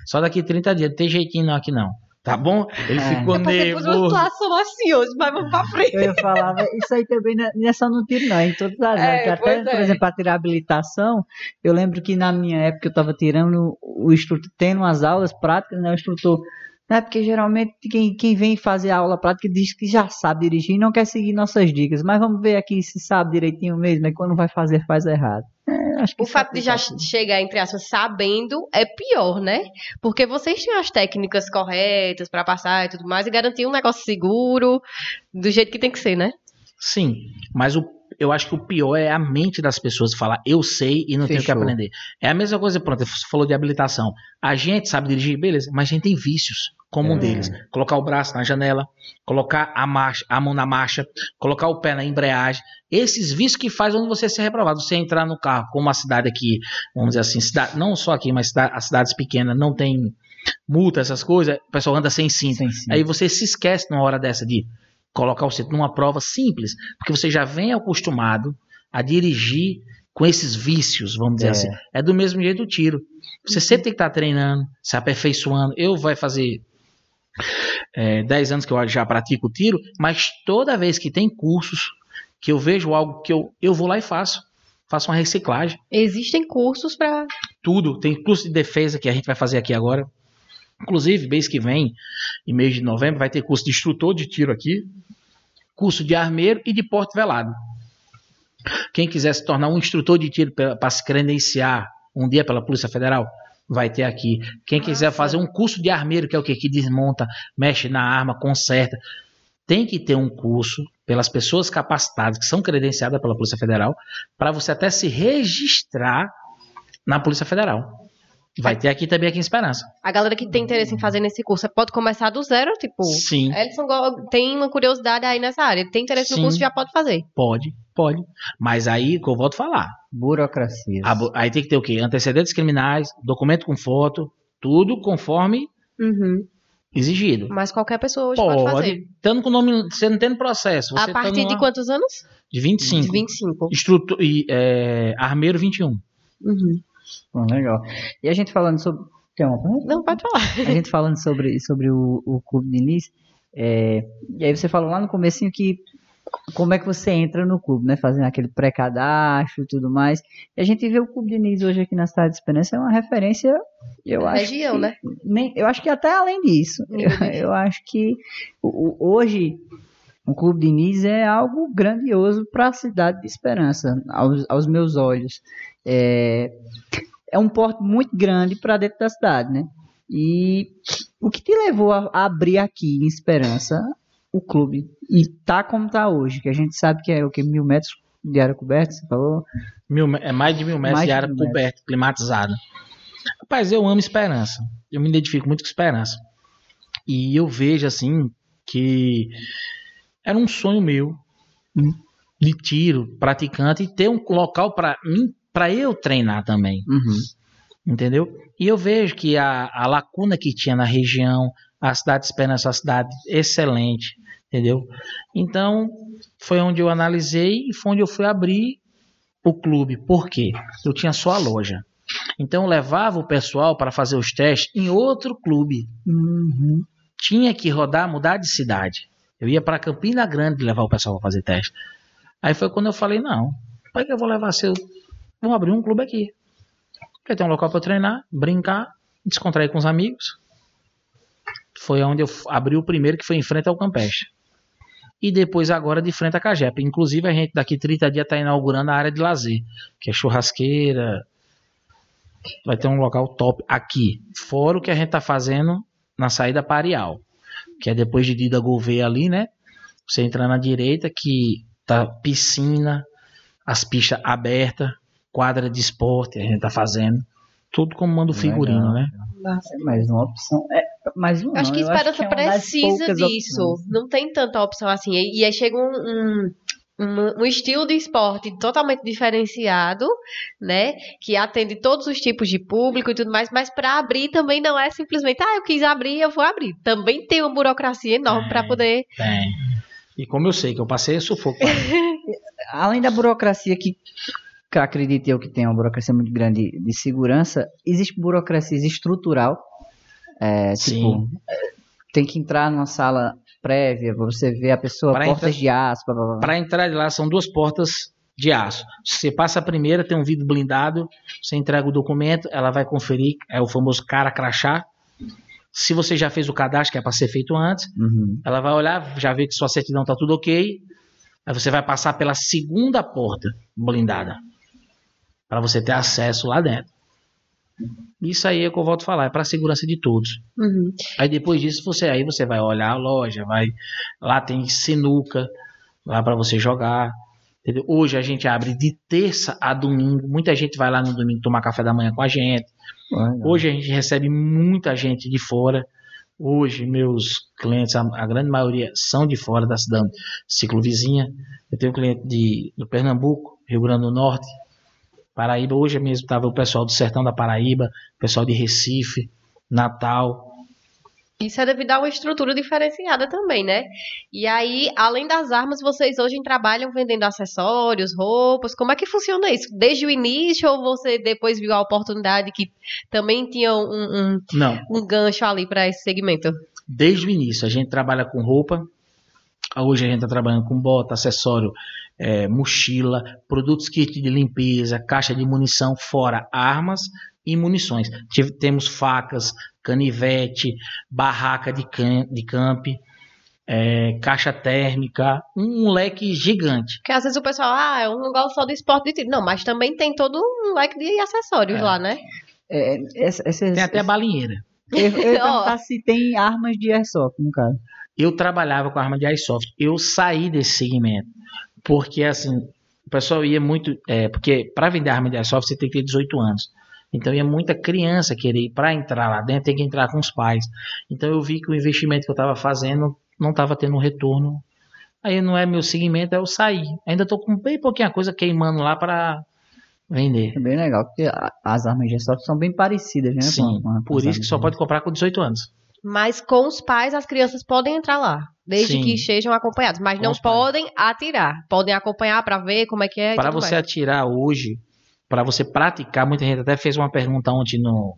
Só daqui 30 dias. Não tem jeitinho não aqui não. Tá bom? Ele É. ficou nervoso. situação assim hoje, mas vamos pra frente. Eu ia falar, mas isso aí também não é- não é só no tiro, não, é em todas as É, áreas. que até, por é. exemplo, para tirar habilitação, eu lembro que na minha época eu estava tirando, o instrutor, tendo umas aulas práticas, né? O instrutor. Né, porque geralmente quem, quem vem fazer a aula prática diz que já sabe dirigir e não quer seguir nossas dicas. Mas vamos ver aqui se sabe direitinho mesmo, e quando vai fazer, faz errado. É, acho que O isso fato de já acontece. chegar, entre aspas, sabendo é pior, né? Porque vocês tinham as técnicas corretas pra passar e tudo mais e garantir um negócio seguro, do jeito que tem que ser, né? Sim, mas o, eu acho que o pior é a mente das pessoas falar eu sei e não tenho que aprender. É a mesma coisa, pronto, você falou de habilitação. A gente sabe dirigir, beleza, mas a gente tem vícios, como um É. deles. Colocar o braço na janela, colocar a, marcha, a mão na marcha, colocar o pé na embreagem. Esses vícios que faz onde você ser reprovado. Você entrar no carro, como a cidade aqui, vamos dizer assim, cidade, não só aqui, mas cida- as cidades pequenas não tem multa, essas coisas, o pessoal anda sem cinto. Sim, sim. Aí você se esquece numa hora dessa de colocar o cinto numa prova simples, porque você já vem acostumado a dirigir com esses vícios, vamos dizer É. assim. É do mesmo jeito o tiro. Você sempre tem que estar treinando, se aperfeiçoando. Eu vai fazer é, 10 anos que eu já pratico tiro, mas toda vez que tem cursos, que eu vejo algo que eu, eu vou lá e faço. Faço uma reciclagem. Existem cursos pra. Tudo. Tem curso de defesa que a gente vai fazer aqui agora. Inclusive, mês que vem, em mês de novembro, vai ter curso de instrutor de tiro aqui, curso de armeiro e de porte velado. Quem quiser se tornar um instrutor de tiro para se credenciar um dia pela Polícia Federal, vai ter aqui. Quem quiser fazer um curso de armeiro, que é o que? Que desmonta, mexe na arma, conserta. Tem que ter um curso pelas pessoas capacitadas, que são credenciadas pela Polícia Federal, para você até se registrar na Polícia Federal. Vai ter aqui também aqui em Esperança. A galera que tem interesse em fazer nesse curso pode começar do zero, tipo. Sim, Elson go- tem uma curiosidade aí nessa área. Tem interesse no Sim. curso, já pode fazer. pode, pode. Mas aí que eu volto a falar. Burocracia. Aí tem que ter o quê? Antecedentes criminais, documento com foto, tudo conforme exigido. Mas qualquer pessoa hoje pode, fazer. Estando com o nome, você não tendo processo. Você A partir tando de lá- quantos anos? De 25. De 25. Instrutor, e, é, armeiro 21. Uhum. Bom, legal. E a gente falando sobre. Tem uma pergunta? Não, pode falar. A gente falando sobre, sobre o, o clube de início, é, e aí você falou lá no comecinho que como é que você entra no clube, né? Fazendo aquele pré-cadastro e tudo mais. E a gente vê o clube de início hoje aqui na cidade de Esperança é uma referência, eu Da acho. região, que- né? nem- eu acho que até além disso. Eu, eu acho que o- hoje o clube de início é algo grandioso para a cidade de Esperança, aos, aos meus olhos. É, é um porte muito grande para dentro da cidade, né? E o que te levou a, abrir aqui em Esperança o clube e tá como tá hoje, que a gente sabe que é o que mil metros de área coberta, você falou? Mil, é mais de mil metros Mais de área mil metros. coberta, climatizada. Rapaz, eu amo esperança. Eu me identifico muito com esperança. E eu vejo assim que era um sonho meu hum, de tiro, praticante, e ter um local para mim, para eu treinar também. Entendeu? E eu vejo que a, a lacuna que tinha na região, a cidade de Esperança é uma cidade excelente, entendeu? Então, foi onde eu analisei e foi onde eu fui abrir o clube. Por quê? Eu tinha só a loja. Então eu levava o pessoal para fazer os testes em outro clube. Uhum. Tinha que rodar, mudar de cidade. Eu ia para Campina Grande levar o pessoal para fazer teste. Aí foi quando eu falei: não, para que eu vou levar seu. Vou abrir um clube aqui. Porque tem um local para treinar, brincar, descontrair com os amigos. Foi onde eu abri o primeiro, que foi em frente ao Campestre. E depois agora de frente à Cagepa. Inclusive a gente daqui 30 dias está inaugurando a área de lazer, que é churrasqueira. Vai ter um local top aqui. Fora o que a gente está fazendo na saída Parial, que é depois de Dida Gouveia ali, né? Você entra na direita, que tá piscina, as pistas abertas, quadra de esporte, a gente tá fazendo. Tudo como manda o figurino, né? É mais uma opção. É, mais uma, Acho que Esperança é uma das precisa disso. opções. Não tem tanta opção assim. E, aí chega um, um, um- estilo de esporte totalmente diferenciado, né? Que atende todos os tipos de público e tudo mais. Mas para abrir também não é simplesmente, ah, eu quis abrir, eu vou abrir. Também tem uma burocracia enorme para poder. Tem. E como eu sei que eu passei sufoco. Além da burocracia que, que acredito eu que tem uma burocracia muito grande de segurança, existe burocracia estrutural. É, Sim. tipo, tem que entrar numa sala prévia, pra você ver a pessoa, Pra portas entrar- de aço. Para entrar de lá são duas portas de aço. Você passa a primeira, tem um vidro blindado, você entrega o documento, ela vai conferir, é o famoso cara crachá. Se você já fez o cadastro, que é para ser feito antes, Uhum. ela vai olhar, já vê que sua certidão tá tudo ok. Aí você vai passar pela segunda porta blindada para você ter acesso lá dentro. Isso aí é o que eu volto a falar, é para segurança de todos. Uhum. Aí depois disso você aí você vai olhar a loja, vai lá tem sinuca lá para você jogar. entendeu? Hoje a gente abre de terça a domingo. Muita gente vai lá no domingo tomar café da manhã com a gente. Olha. Hoje a gente recebe muita gente de fora. Hoje meus clientes, a, a grande maioria são de fora da cidade ciclovizinha. Eu tenho cliente de do Pernambuco, Rio Grande do Norte, Paraíba. Hoje mesmo estava o pessoal do Sertão da Paraíba, pessoal de Recife, Natal. Isso é devido a uma estrutura diferenciada também, né? E aí, além das armas, vocês hoje trabalham vendendo acessórios, roupas. Como é que funciona isso? Desde o início ou você depois viu a oportunidade que também tinha um, um, um gancho ali para esse segmento? desde o início. A gente trabalha com roupa. Hoje a gente está trabalhando com bota, acessório, eh, mochila, produtos kit de limpeza, caixa de munição, fora armas e munições. Tive- temos facas, canivete, barraca de, can, de camp, eh, caixa térmica, um leque gigante. Porque às vezes o pessoal, ah, eu não gosto só do esporte de tiro. Não, mas também tem todo um leque de acessórios É. lá, né? É, essa, essa, Tem até balinheira. Eu, eu perguntar se tem armas de airsoft, no caso. eu trabalhava com arma de airsoft. Eu saí desse segmento. Porque, assim, o pessoal ia muito. é, porque para vender arma de airsoft você tem que ter 18 anos. Então ia muita criança querer ir para entrar lá dentro, tem que entrar com os pais. Então eu vi que o investimento que eu estava fazendo não estava tendo um retorno. Aí não é meu segmento, aí eu saí. Ainda estou com bem pouquinha coisa queimando lá para vender. É bem legal, porque as armas de airsoft são bem parecidas, né? Sim, por isso que só pode comprar com 18 anos. Mas com os pais, as crianças podem entrar lá. Desde Sim. que estejam acompanhados. Mas Com não podem atirar. Podem acompanhar para ver como é que é. Para você mais. atirar hoje, para você praticar, muita gente até fez uma pergunta ontem no,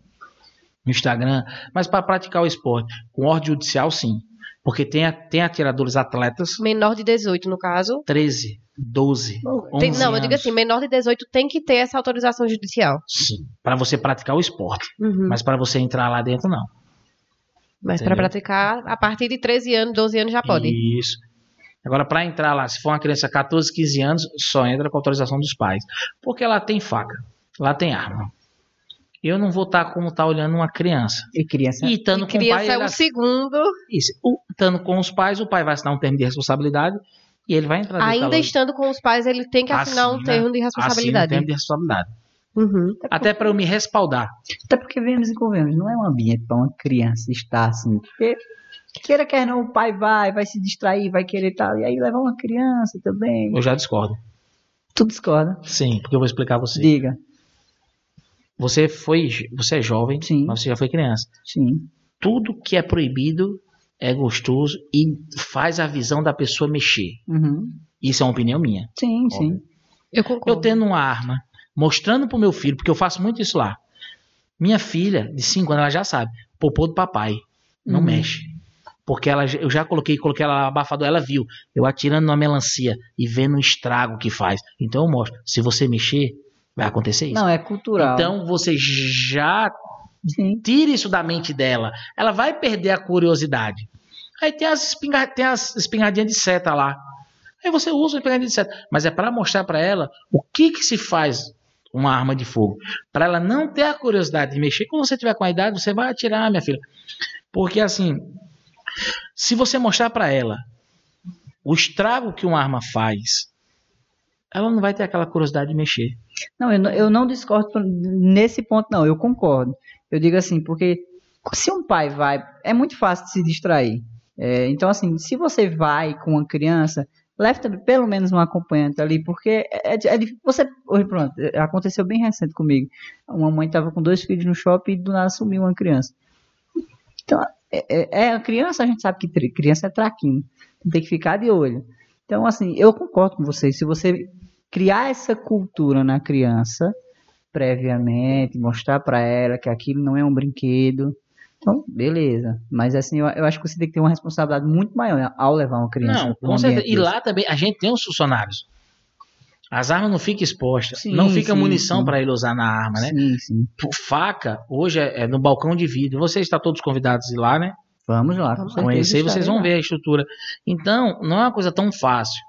no Instagram, mas para praticar o esporte, com ordem judicial, sim. Porque tem, tem atiradores atletas, Menor de 18, no caso. 13, 12, 11 Tem- não, eu digo anos. assim, menor de 18 tem que ter essa autorização judicial. Sim, para você praticar o esporte. Uhum. Mas para você entrar lá dentro, não. Mas para praticar, a partir de 13 anos, 12 anos já pode. Isso. Agora, para entrar lá, se for uma criança 14, 15 anos, só entra com autorização dos pais. Porque lá tem faca, lá tem arma. Eu não vou estar como tá olhando uma criança. E criança. E estando E com o pai, criança é o segundo, Isso. O- Estando com os pais, o pai vai assinar um termo de responsabilidade e ele vai entrar dentro da ainda estando com os pais, ele tem que assinar um Assina- termo de Assina um responsabilidade. termo de responsabilidade. Uhum. Até para eu me respaldar. Até porque vemos e convenhamos, não é um ambiente para uma criança estar assim. Porque, queira quer não, o pai vai, vai se distrair, vai querer estar. E aí levar uma criança também. Eu já discordo. Tu discorda. Sim, porque eu vou explicar a você. Diga. Você foi, você é jovem, Sim. mas você já foi criança. Sim. Tudo que é proibido é gostoso e faz a visão da pessoa mexer. Uhum. Isso é uma opinião minha. Sim, sim. Eu concordo. Eu tendo uma arma, mostrando pro meu filho, porque eu faço muito isso lá. Minha filha, de 5 anos, ela já sabe. Popô do papai. Não Uhum. mexe. Porque ela, eu já coloquei, coloquei ela abafador, ela viu. Eu atirando numa melancia e vendo o estrago que faz. Então eu mostro. Se você mexer, vai acontecer isso. Não, é cultural. Então você já Sim. tira isso da mente dela. Ela vai perder a curiosidade. Aí tem as, espinga, tem as espingardinhas de seta lá. Aí você usa a espingardinha de seta. Mas é para mostrar para ela o que, que se faz uma arma de fogo. Para ela não ter a curiosidade de mexer. Quando você tiver com a idade, você vai atirar, minha filha. Porque assim, se você mostrar para ela o estrago que uma arma faz, ela não vai ter aquela curiosidade de mexer. Não, eu, não- eu não discordo nesse ponto, não. Eu concordo. Eu digo assim, porque se um pai vai, é muito fácil de se distrair. É, então, assim, se você vai com uma criança, leve também pelo menos um acompanhante ali, porque é, é, difí- você, pronto, é, aconteceu bem recente comigo. Uma mãe estava com dois filhos no shopping e do nada sumiu uma criança. Então, é, é- é a criança, a gente sabe que criança é traquinho, tem que ficar de olho. Então, assim, eu concordo com vocês. Se você criar essa cultura na criança previamente, mostrar para ela que aquilo não é um brinquedo. Então, beleza. Mas assim, eu, eu acho que você tem que ter uma responsabilidade muito maior ao levar uma criança. Não, um com certeza. E lá também, a gente tem os funcionários. As armas não ficam expostas. Sim, não fica sim, munição para ele usar na arma, né? Sim, sim. Por Faca, hoje é, é no balcão de vidro. Vocês estão todos convidados a ir lá, né? Vamos lá. Vamos Conhecer, vocês vão lá. ver a estrutura. Então, não é uma coisa tão fácil.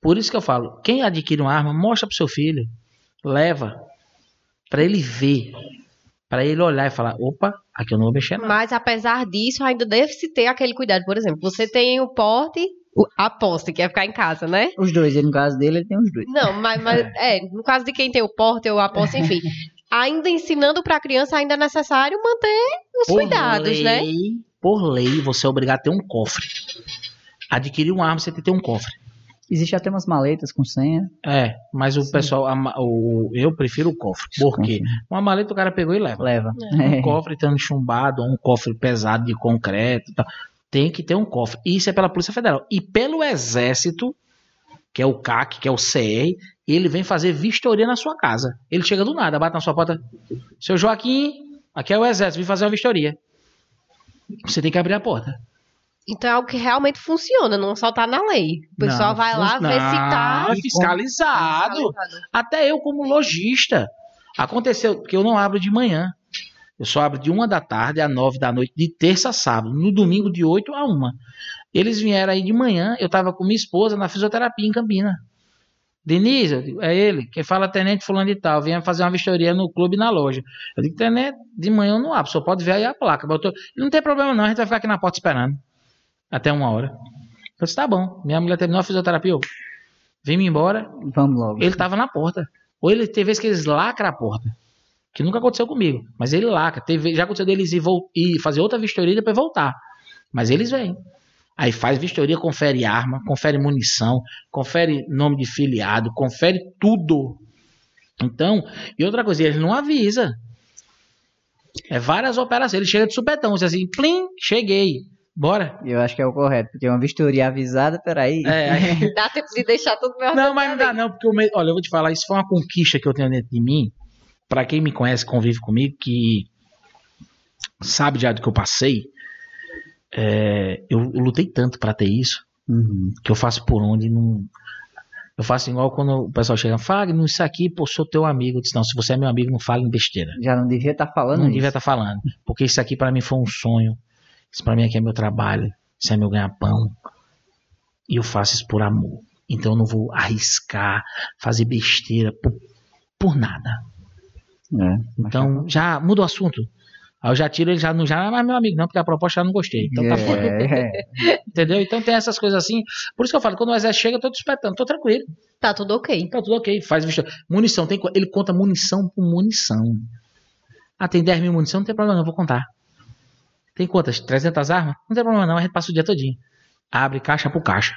Por isso que eu falo, quem adquire uma arma, mostra pro seu filho. Leva. Para ele ver. Para ele olhar e falar, opa, aqui eu não vou mexer não. Mas apesar disso, ainda deve-se ter aquele cuidado. Por exemplo, você tem o porte, a posse, que é ficar em casa, né? Os dois, ele, no caso dele, ele tem os dois. Não, mas, mas é, no caso de quem tem o porte ou a posse, enfim. Ainda ensinando para a criança, ainda é necessário manter os cuidados, né? lei, Por lei, você é obrigado a ter um cofre. Adquirir uma arma, você tem que ter um cofre. Existe até umas maletas com senha. É, mas o pessoal, a o, eu prefiro o cofre. Por quê? Uma maleta o cara pegou e leva. Leva. Um É. cofre estando chumbado, um cofre pesado de concreto. e tal. Tem que ter um cofre. Isso é pela Polícia Federal. E pelo Exército, que é o CAC, que é o CR, ele vem fazer vistoria na sua casa. Ele chega do nada, bate na sua porta. Seu Joaquim, aqui é o Exército, vim fazer uma vistoria. Você tem que abrir a porta. Então é algo que realmente funciona, não só tá na lei. O pessoal Não, vai lá não, ver se tá é fiscalizado. Até eu, como lojista. Aconteceu, porque eu não abro de manhã. Eu só abro de uma da tarde a nove da noite, de terça a sábado. No domingo, de 8 a uma. Eles vieram aí de manhã, eu tava com minha esposa na fisioterapia em Campina. Denise, eu digo, é ele, que fala tenente fulano de tal, vinha fazer uma vistoria no clube e na loja. Eu digo, tenente, de manhã eu não abro, só pode ver aí a placa. Tô- Não tem problema não, a gente vai ficar aqui na porta esperando. Até uma hora. Eu disse, tá bom. Minha mulher terminou a fisioterapia, eu vim-me embora, Vamos logo. ele tava na porta. Ou ele teve vezes que eles lacram a porta. Que nunca aconteceu comigo. Mas ele lacra. Teve, já aconteceu deles ir, ir fazer outra vistoria e depois voltar. Mas eles vêm. Aí faz vistoria, confere arma, confere munição, confere nome de filiado, confere tudo. Então, e outra coisa, ele não avisa. É várias operações. Ele chega de supetão, diz assim, plim, cheguei. Bora. Eu acho que é o correto, porque uma vistoria avisada, peraí. É, aí- Dá tempo de deixar tudo bem Não, mas não dá não, porque o me- olha, eu vou te falar, isso foi uma conquista que eu tenho dentro de mim. Pra quem me conhece, convive comigo, que sabe já do que eu passei, é, eu, eu lutei tanto pra ter isso, Uhum. que eu faço por onde não. Eu faço igual quando o pessoal chega, Fagner, isso aqui, pô, sou teu amigo. Eu disse, não, se você é meu amigo, não fale em besteira. Já não devia estar falando não isso. devia estar falando. Porque isso aqui pra mim foi um sonho. Isso pra mim aqui é meu trabalho. Isso é meu ganha-pão. E eu faço isso por amor. Então eu não vou arriscar, fazer besteira por, por nada. É, Então já muda o assunto. Aí eu já tiro ele já não já, mas meu amigo, não, porque a proposta eu não gostei. Então tá fora. é, Entendeu? Então tem essas coisas assim. Por isso que eu falo, quando o exército chega, eu tô te espetando, tô tranquilo. Tá tudo ok. Tá tudo ok, faz vistoria. Munição, tem, ele conta munição por munição. Ah, tem 10 mil munição, não tem problema, não, eu vou contar. Tem quantas? 300 armas? Não tem problema, não, a gente passa o dia todinho. Abre caixa por caixa.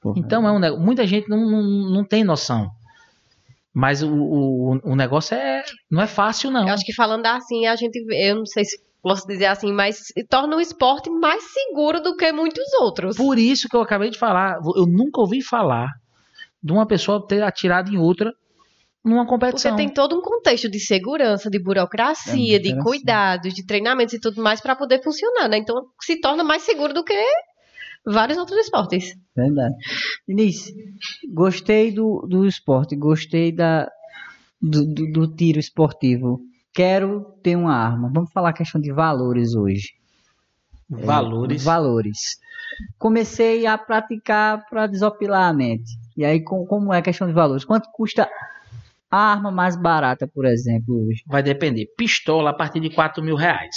porra. Então é um nego- muita gente não, não, não tem noção. Mas o, o, o negócio é não é fácil, não. Eu acho que falando assim, a gente eu não sei se posso dizer assim, mais torna o esporte mais seguro do que muitos outros. Por isso que eu acabei de falar, eu nunca ouvi falar de uma pessoa ter atirado em outra numa competição. Porque tem todo um contexto de segurança, de burocracia, É, de cuidados, de treinamentos e tudo mais para poder funcionar, né? Então se torna mais seguro do que vários outros esportes. Verdade. Denise, gostei do, do esporte, gostei da, do, do, do tiro esportivo. Quero ter uma arma. Vamos falar a questão de valores hoje. Valores. Valores. Comecei a praticar para desopilar a mente. E aí, com- como é a questão de valores? Quanto custa a arma mais barata, por exemplo, hoje? Vai depender. Pistola a partir de 4 mil reais.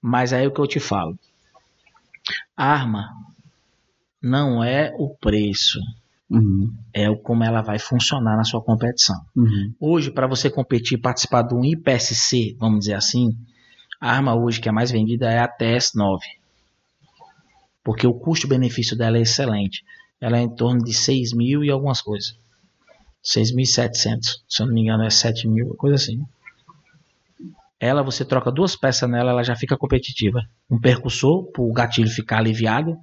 Mas aí é o que eu te falo. Arma não é o preço, Uhum, é o como ela vai funcionar na sua competição. uhum, Hoje, para você competir e participar de um IPSC, vamos dizer assim, a arma hoje que é mais vendida é a TS9. Porque o custo-benefício dela é excelente. Ela é em torno de 6 mil e algumas coisas. 6.700. Se eu não me engano, é 7 mil, coisa assim. Ela, você troca duas peças nela, ela já fica competitiva. Um percussor, para o gatilho ficar aliviado.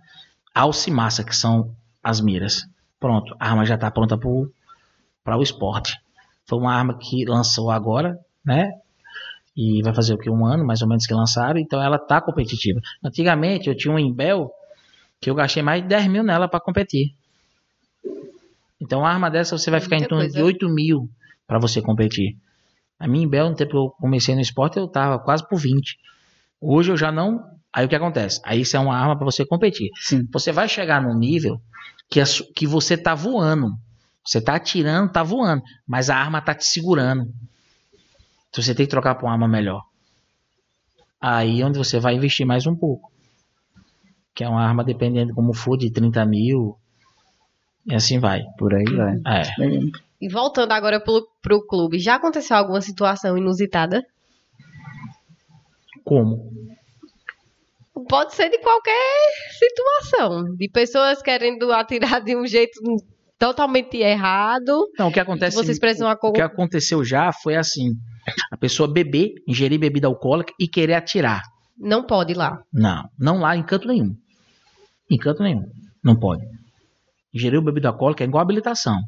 Alça e massa, que são as miras. Pronto, a arma já está pronta para o esporte. Foi uma arma que lançou agora, né? E vai fazer o que? Um ano, mais ou menos, que lançaram. Então ela tá competitiva. Antigamente eu tinha um Imbel que eu gastei mais de 10 mil nela para competir. Então uma arma dessa você vai ficar em torno coisa. de 8 mil para você competir. A minha Imbel, no tempo que eu comecei no esporte, eu tava quase por 20. Hoje eu já não. Aí o que acontece? Aí isso é uma arma para você competir. Sim. Você vai chegar num nível que, a que você tá voando. Você tá atirando, tá voando. Mas a arma tá te segurando. Então você tem que trocar para uma arma melhor. Aí é onde você vai investir mais um pouco. Que é uma arma, dependendo de como for, de 30 mil. E assim vai. Por aí vai. É. E voltando agora pro, pro clube, já aconteceu alguma situação inusitada? Como? Pode ser de qualquer situação. De pessoas querendo atirar de um jeito totalmente errado. Não, o que acontece. Vocês precisam o acor- que aconteceu já foi assim: a pessoa beber, ingerir bebida alcoólica e querer atirar. Não pode ir lá. Não, não lá em canto nenhum. Em canto nenhum. Não pode. Ingerir bebida alcoólica é igual habilitação.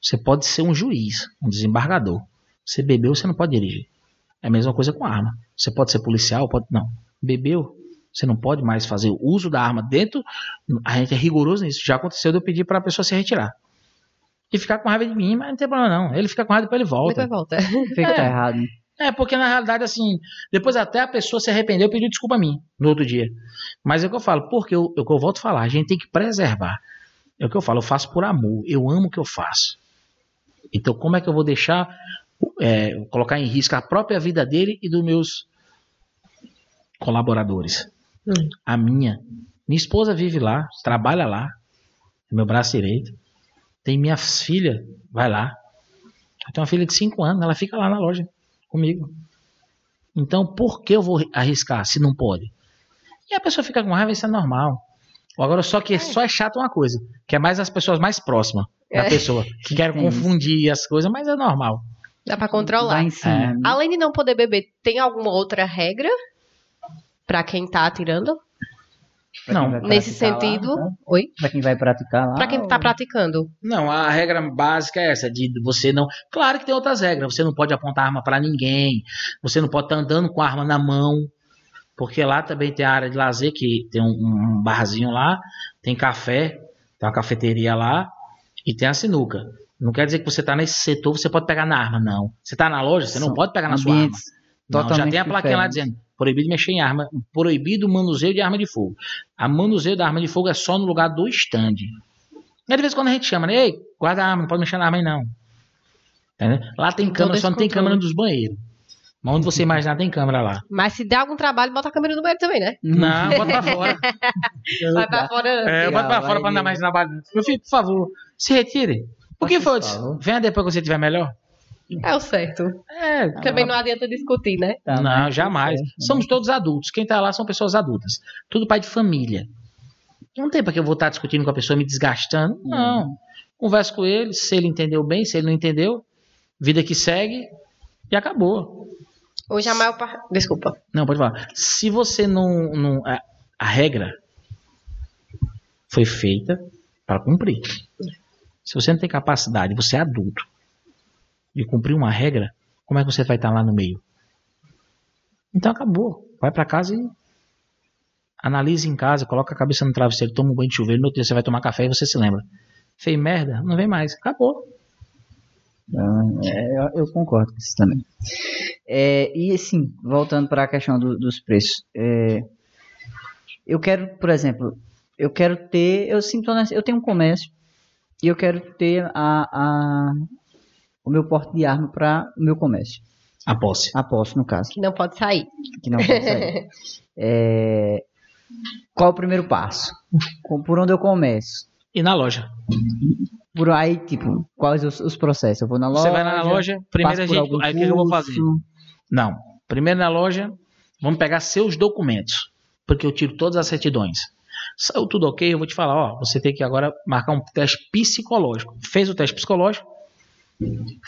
Você pode ser um juiz, um desembargador. Você bebeu, você não pode dirigir. É a mesma coisa com arma. Você pode ser policial, pode. Não. Bebeu, você não pode mais fazer o uso da arma dentro. A gente é rigoroso nisso. Já aconteceu de eu pedir para a pessoa se retirar. E ficar com raiva de mim, mas não tem problema não. Ele fica com raiva depois ele volta. Depois volta. Fica tá errado. É, porque na realidade, assim, depois até a pessoa se arrependeu e pediu desculpa a mim no outro dia. Mas é o que eu falo, porque eu, é o que eu volto a falar, a gente tem que preservar. É o que eu falo, eu faço por amor, eu amo o que eu faço. Então, como é que eu vou deixar, é, colocar em risco a própria vida dele e dos meus colaboradores? Hum. A minha. Minha esposa vive lá, trabalha lá, é meu braço direito. Tem minha filha, vai lá. Eu tenho uma filha de 5 anos, ela fica lá na loja comigo. Então, por que eu vou arriscar se não pode? E a pessoa fica com raiva, isso é normal. Agora, só que só é chato uma coisa, que é mais as pessoas mais próximas da É. pessoa, que querem Sim. confundir as coisas, mas é normal. Dá pra Lá controlar. em cima. É. né? Além de não poder beber, tem alguma outra regra pra quem tá atirando? Não, Nesse praticar lá, sentido. então, Oi? Pra quem vai praticar lá. Pra quem tá ou- praticando. Não, a regra básica é essa, de você não. Claro que tem outras regras. Você não pode apontar arma para ninguém. Você não pode estar andando com a arma na mão. Porque lá também tem a área de lazer, que tem um, um barzinho lá, tem café, tem uma cafeteria lá e tem a sinuca. Não quer dizer que você está nesse setor, você pode pegar na arma, não. Você está na loja, você não São pode pegar na sua arma. Não, já tem a plaquinha lá dizendo proibido mexer em arma, proibido manuseio de arma de fogo. A manuseio da arma de fogo é só no lugar do stand. Aí de vez em quando a gente chama, né? Ei, guarda a arma, não pode mexer na arma aí não. Entendeu? Lá tem câmera, só não tem câmera nos banheiros. Mas onde você imaginar tem câmera lá. Mas se der algum trabalho, bota a câmera no banheiro também, né? Não, bota pra fora. Vai pra fora. É, bota pra Vai fora pra não dar mais trabalho. Meu filho, por favor, se retire. Por que favor. Venha depois que você estiver melhor. É o certo. É, Também não adianta discutir, né? Tá, não, jamais. tá certo. Somos todos adultos. Quem tá lá são pessoas adultas. Tudo pai de família. Não tem pra que eu vou estar discutindo com a pessoa me desgastando. Não. Converso com ele, se ele entendeu bem, se ele não entendeu, vida que segue e acabou. Hoje a maior parte. Desculpa. Não, pode falar. Se você não. não a, a regra foi feita para cumprir. Se você não tem capacidade, você é adulto, de cumprir uma regra, como é que você vai estar lá no meio? Então acabou. Vai para casa e analise em casa, coloca a cabeça no travesseiro, toma um banho de chuveiro, no outro dia você vai tomar café e você se lembra. Fez merda, não vem mais. Acabou. É, eu, eu concordo com isso também. É, e assim, voltando para a questão do, dos preços, é, eu quero, por exemplo, eu quero ter, eu sinto, eu tenho um comércio e eu quero ter a, a o meu porte de arma para o meu comércio. A posse. A posse, no caso. Que não pode sair. Que não pode sair. é, qual o primeiro passo? Por onde eu começo? E na loja. Por aí, tipo, quais os, os processos? Eu vou na loja. Você vai na loja, primeiro a gente. Aí o que eu vou fazer? Não. Primeiro na loja, vamos pegar seus documentos. Porque eu tiro todas as certidões. Saiu tudo ok, eu vou te falar, ó, você tem que agora marcar um teste psicológico. Fez o teste psicológico,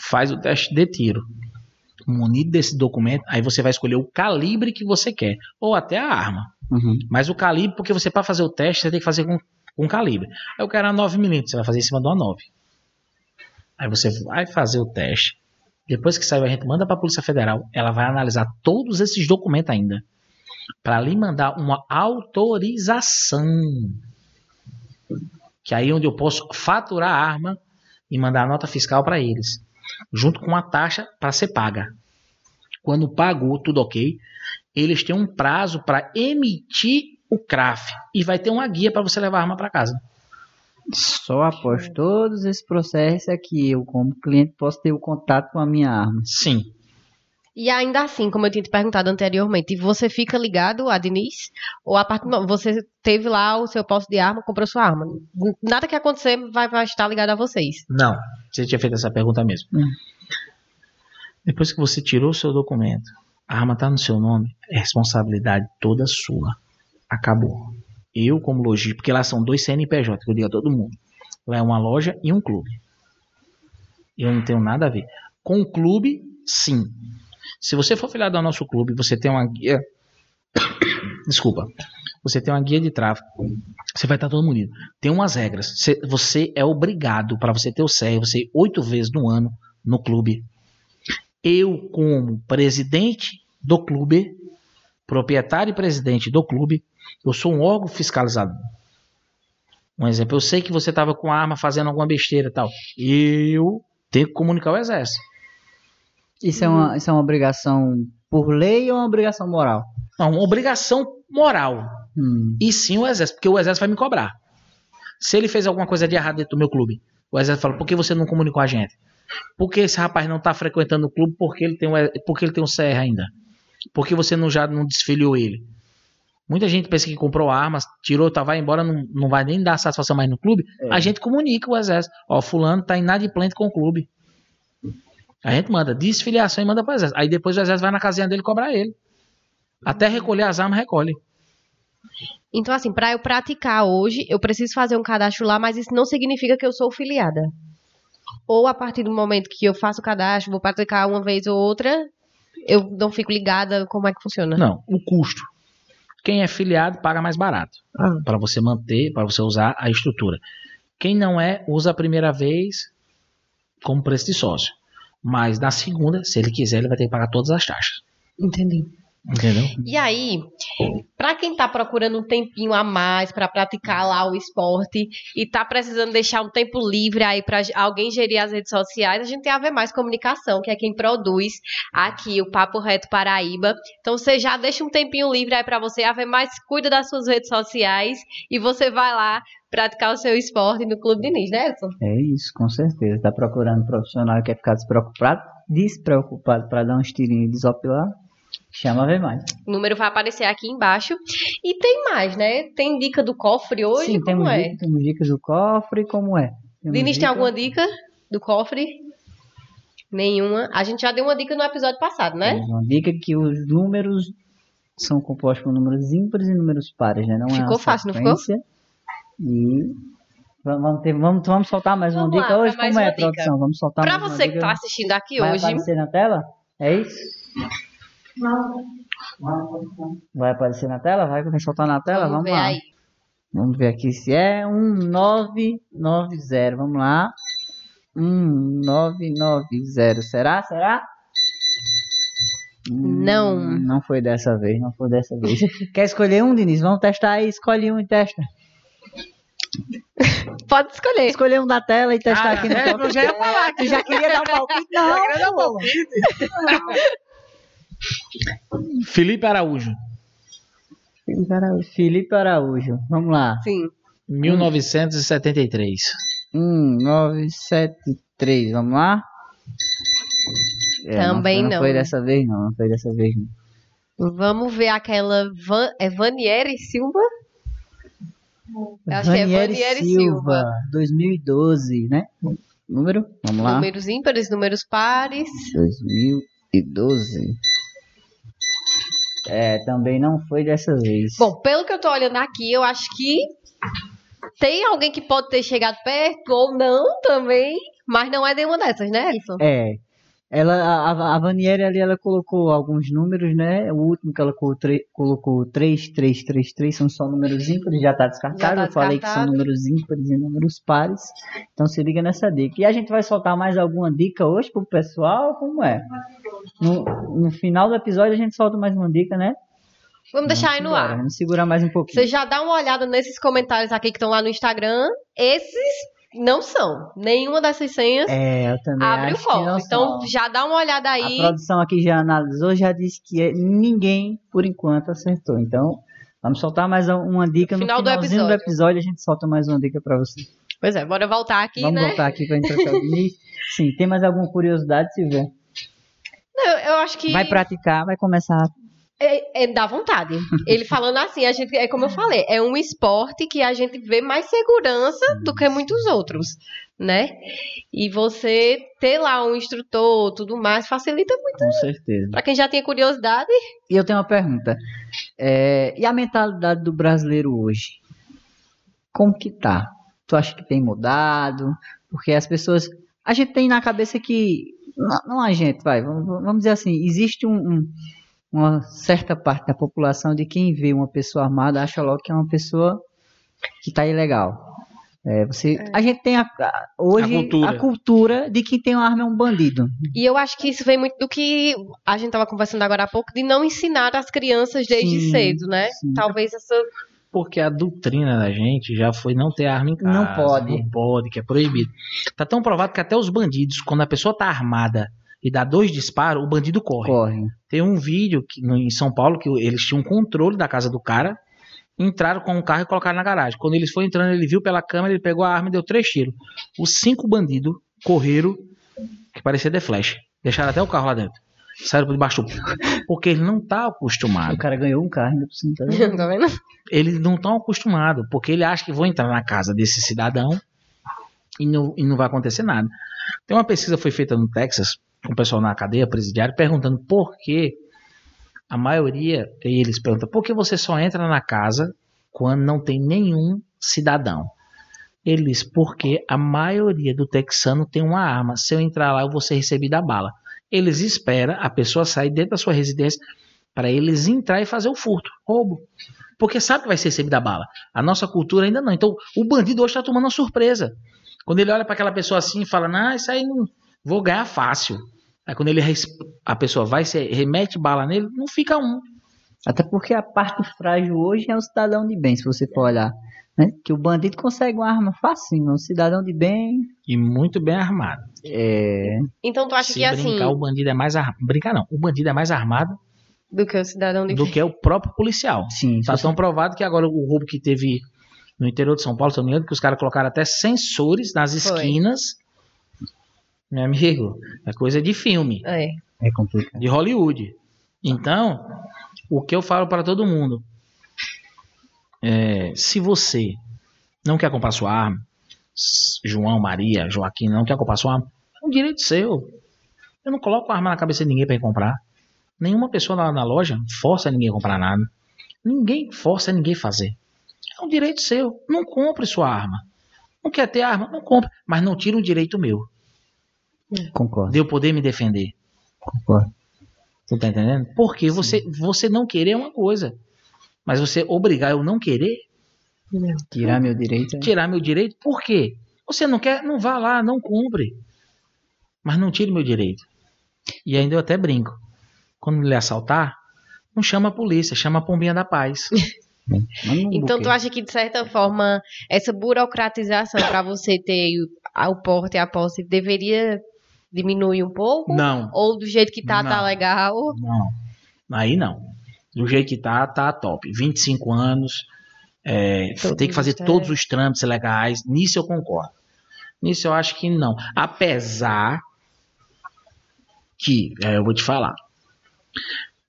faz o teste de tiro. Munido desse documento, aí você vai escolher o calibre que você quer, ou até a arma. Uhum. Mas o calibre, porque você para fazer o teste, você tem que fazer com, com calibre. Aí eu quero a 9mm, você vai fazer em cima de uma 9. Aí você vai fazer o teste. Depois que saiu, a gente manda para a Polícia Federal. Ela vai analisar todos esses documentos ainda. Para lhe mandar uma autorização. Que aí é onde eu posso faturar a arma e mandar a nota fiscal para eles. Junto com a taxa para ser paga. Quando pagou, tudo ok, eles têm um prazo para emitir o CRAF e vai ter uma guia para você levar a arma para casa. Só após todos esses processos é que eu, como cliente, posso ter o contato com a minha arma. Sim. E ainda assim, como eu tinha te perguntado anteriormente, você fica ligado a Diniz? Ou a parte você teve lá o seu posto de arma, comprou sua arma? Nada que acontecer vai, vai estar ligado a vocês? Não. Você tinha feito essa pergunta mesmo. Hum. Depois que você tirou o seu documento, a arma está no seu nome, é responsabilidade toda sua. Acabou. Eu, como lojista, porque lá são dois CNPJ, que eu digo a todo mundo. Lá é uma loja e um clube. Eu não tenho nada a ver. Com o clube, sim. Se você for filiado ao nosso clube, você tem uma guia. Desculpa. Você tem uma guia de tráfego. Você vai estar todo mundo. Tem umas regras. Você, é obrigado, para você ter o CR, você oito vezes no ano no clube. Eu, como presidente do clube, proprietário e presidente do clube, eu sou um órgão fiscalizador. Um exemplo, eu sei que você estava com a arma fazendo alguma besteira e tal. Eu tenho que comunicar ao exército. Isso é uma, isso é uma obrigação por lei ou uma obrigação moral? Não, uma obrigação moral. Hum. E sim o exército, porque o exército vai me cobrar. Se ele fez alguma coisa de errado dentro do meu clube, o exército fala, por que você não comunicou a gente? Por que esse rapaz não está frequentando o clube porque ele tem um, porque ele tem um CR ainda? Por que você não já não desfiliou ele? Muita gente pensa que comprou armas, tirou, tá, vai embora, não, não vai nem dar satisfação mais no clube. É. A gente comunica o exército. Ó, fulano tá inadimplente com o clube. A gente manda desfiliação e manda para o exército. Aí depois o exército vai na casinha dele cobrar ele. Até recolher as armas, recolhe. Então, assim, para eu praticar hoje, eu preciso fazer um cadastro lá, mas isso não significa que eu sou filiada. Ou a partir do momento que eu faço o cadastro, vou praticar uma vez ou outra, eu não fico ligada como é que funciona. Não, o custo. Quem é filiado paga mais barato. Ah. Para você manter, para você usar a estrutura. Quem não é, usa a primeira vez como preço de sócio. Mas na segunda, se ele quiser, ele vai ter que pagar todas as taxas. Entendi. Entendeu? E aí, para quem tá procurando um tempinho a mais para praticar lá o esporte e tá precisando deixar um tempo livre aí para alguém gerir as redes sociais, a gente tem a ver mais comunicação, que é quem produz aqui o Papo Reto Paraíba. Então você já deixa um tempinho livre aí para você, a ver mais cuida das suas redes sociais e você vai lá praticar o seu esporte no Clube Diniz, né, Edson? É isso, com certeza. Tá procurando um profissional que quer ficar despreocupado, despreocupado para dar uns tirinhos e desopilar. Chama a ver mais. O número vai aparecer aqui embaixo. E tem mais, né? Tem dica do cofre hoje? Sim, como temos, é? dica- temos dicas do cofre, como é? Temos Diniz tem dica- alguma dica do cofre? Nenhuma. A gente já deu uma dica no episódio passado, né? Temos Uma dica que os números são compostos por números ímpares e números pares, né? Não é Ficou uma fácil, não ficou? E vamos, ter- vamos, vamos soltar mais uma Vamos dica lá, hoje? mais Como é, uma dica. produção? Vamos soltar Pra mais uma você que dica? tá assistindo aqui Vai hoje, aparecer na tela? É isso? Vai aparecer na tela? Vai soltar na tela? Vamos Vamos, ver lá. aí. Vamos ver aqui se é 1990. Vamos lá. 1990. Será? Será? Não. Hum, Não foi dessa vez, não foi dessa vez. Quer escolher um, Diniz? Vamos testar aí. Escolhe um e testa. Pode escolher. Escolher um da tela e testar Ah, aqui no é, palpite. eu já ia falar Tu já queria dar palpite? Não, pô. Felipe Araújo, Felipe Araújo. Felipe Araújo. Vamos lá. Sim. 1973. 1973. Vamos lá? É, Também não. não. Não foi dessa vez, não. Não foi dessa vez, não. Vamos ver aquela Van... é Vanieri Silva? Eu acho que é Vanieri Silva. 2012, né? Número? Vamos lá. Números ímpares, números pares. 2012. É, também não foi dessa vez. Bom, pelo que eu tô olhando aqui, eu acho que tem alguém que pode ter chegado perto ou não também, mas não é nenhuma dessas, né, Elson? É. Ela, a, a- Vanieri ali, ela colocou alguns números, né? O último que ela colocou, tre- colocou 3333, são só números ímpares, já tá descartado. Já tá Eu falei que são números ímpares e números pares. Então se liga nessa dica. E a gente vai soltar mais alguma dica hoje pro pessoal? Como é? No, no final do episódio a gente solta mais uma dica, né? Vamos deixar aí no Bora, ar. Vamos segurar mais um pouquinho. Você já dá uma olhada nesses comentários aqui que estão lá no Instagram. Esses não são. Nenhuma dessas senhas É, abre o foco. Então são. já dá uma olhada A aí. produção aqui já analisou, já disse que é- ninguém, por enquanto, acertou. Então, vamos soltar mais uma dica no Final do finalzinho do episódio. episódio. A gente solta mais uma dica pra você. Pois é, bora voltar aqui, vamos né? voltar aqui pra gente trocar. Sim, tem mais alguma curiosidade, Silvia? Não, eu acho que Vai praticar, vai começar. É, é dá vontade. Ele falando assim, a gente, é como eu falei, é um esporte que a gente vê mais segurança do que muitos outros, né? E você ter lá um instrutor, tudo mais, facilita muito. Com certeza. Pra quem já tinha curiosidade, E eu tenho uma pergunta. É, e a mentalidade do brasileiro hoje? Como que tá? Tu acha que tem mudado? Porque as pessoas. A gente tem na cabeça que. Não, não a gente, vai. Vamos, vamos dizer assim: existe um, um- uma certa parte da população de quem vê uma pessoa armada acha logo que é uma pessoa que tá ilegal. É, você, A gente tem a, a- hoje A cultura. a cultura de que tem uma arma é um bandido. E eu acho que isso vem muito do que a gente estava conversando agora há pouco, de não ensinar as crianças desde Sim, cedo, né? sim. Talvez essa. Porque a doutrina da gente já foi não ter arma em casa. Não pode. Não pode, que é proibido. Tá tão provado que até os bandidos, quando a pessoa tá armada e dá dois disparos, o bandido corre. Corre. Tem um vídeo que, no- em São Paulo que eles tinham um controle da casa do cara, entraram com o carro e colocaram na garagem. Quando eles foram entrando, ele viu pela câmera, ele pegou a arma e deu três tiros. Os cinco bandidos correram, que parecia The Flash. Deixaram até o carro lá dentro. Saíram por debaixo do... Porque ele não tá O acostumado. cara ganhou um carro ainda por cima. tá vendo? tá vendo? Eles não estão acostumados, porque ele acha que vão entrar na casa desse cidadão e não, e não vai acontecer nada. Tem uma pesquisa que foi feita no Texas, o pessoal na cadeia presidiária, perguntando por que a maioria, eles perguntam, por que você só entra na casa quando não tem nenhum cidadão? Eles, porque a maioria do texano tem uma arma. Se eu entrar lá, eu vou ser recebido a bala. Eles esperam a pessoa sair dentro da sua residência para eles entrar e fazer o furto, roubo. Porque sabe que vai ser recebido a bala. A nossa cultura ainda não. Então, o bandido hoje está tomando uma surpresa. Quando ele olha para aquela pessoa assim e fala, não, isso aí não vou ganhar fácil. Aí quando ele a pessoa vai se remete bala nele, não fica um. Até porque a parte frágil hoje é o cidadão de bem, se você for olhar. Né? Que o bandido consegue uma arma facinho, o cidadão de bem E muito bem armado. é. Então tu acha Se que assim, brincar, o bandido é mais armado. Brincar não. O bandido é mais armado do que o cidadão de do que o próprio policial. Sim, Tá você- tão provado que agora o roubo que teve no interior de São Paulo, se eu não me engano, que os caras colocaram até sensores nas Foi. esquinas. Meu amigo, é coisa de filme, É. é complicado. de Hollywood. Então, o que eu falo para todo mundo é, se você não quer comprar sua arma, João, Maria, Joaquim não quer comprar sua arma, é um direito seu. Eu não coloco arma na cabeça de ninguém para ir comprar. Nenhuma pessoa lá na loja força ninguém a comprar nada. Ninguém força ninguém a fazer. É um direito seu. Não compre sua arma. Não quer ter arma? Não compre. Mas não tira um direito meu. Concordo, De eu poder me defender. concordo. Tu tá entendendo? Porque você, você não querer uma coisa. Mas você obrigar eu não querer, Tirar meu direito. é- tirar meu direito, por quê? Você não quer, não vá lá, não cumpre. Mas não tire meu direito. E ainda eu até brinco. Quando ele assaltar, não chama a polícia, chama a pombinha da paz. Então tu acha que de certa forma essa burocratização para você ter o porte e a posse deveria diminuir um pouco? Não, Ou do jeito que tá, tá Não. legal? não. Aí não. Do jeito que tá, tá top. 25 anos, é, tem que fazer os todos os trâmites legais. Nisso eu concordo. Nisso eu acho que não. Apesar que, é, eu vou te falar,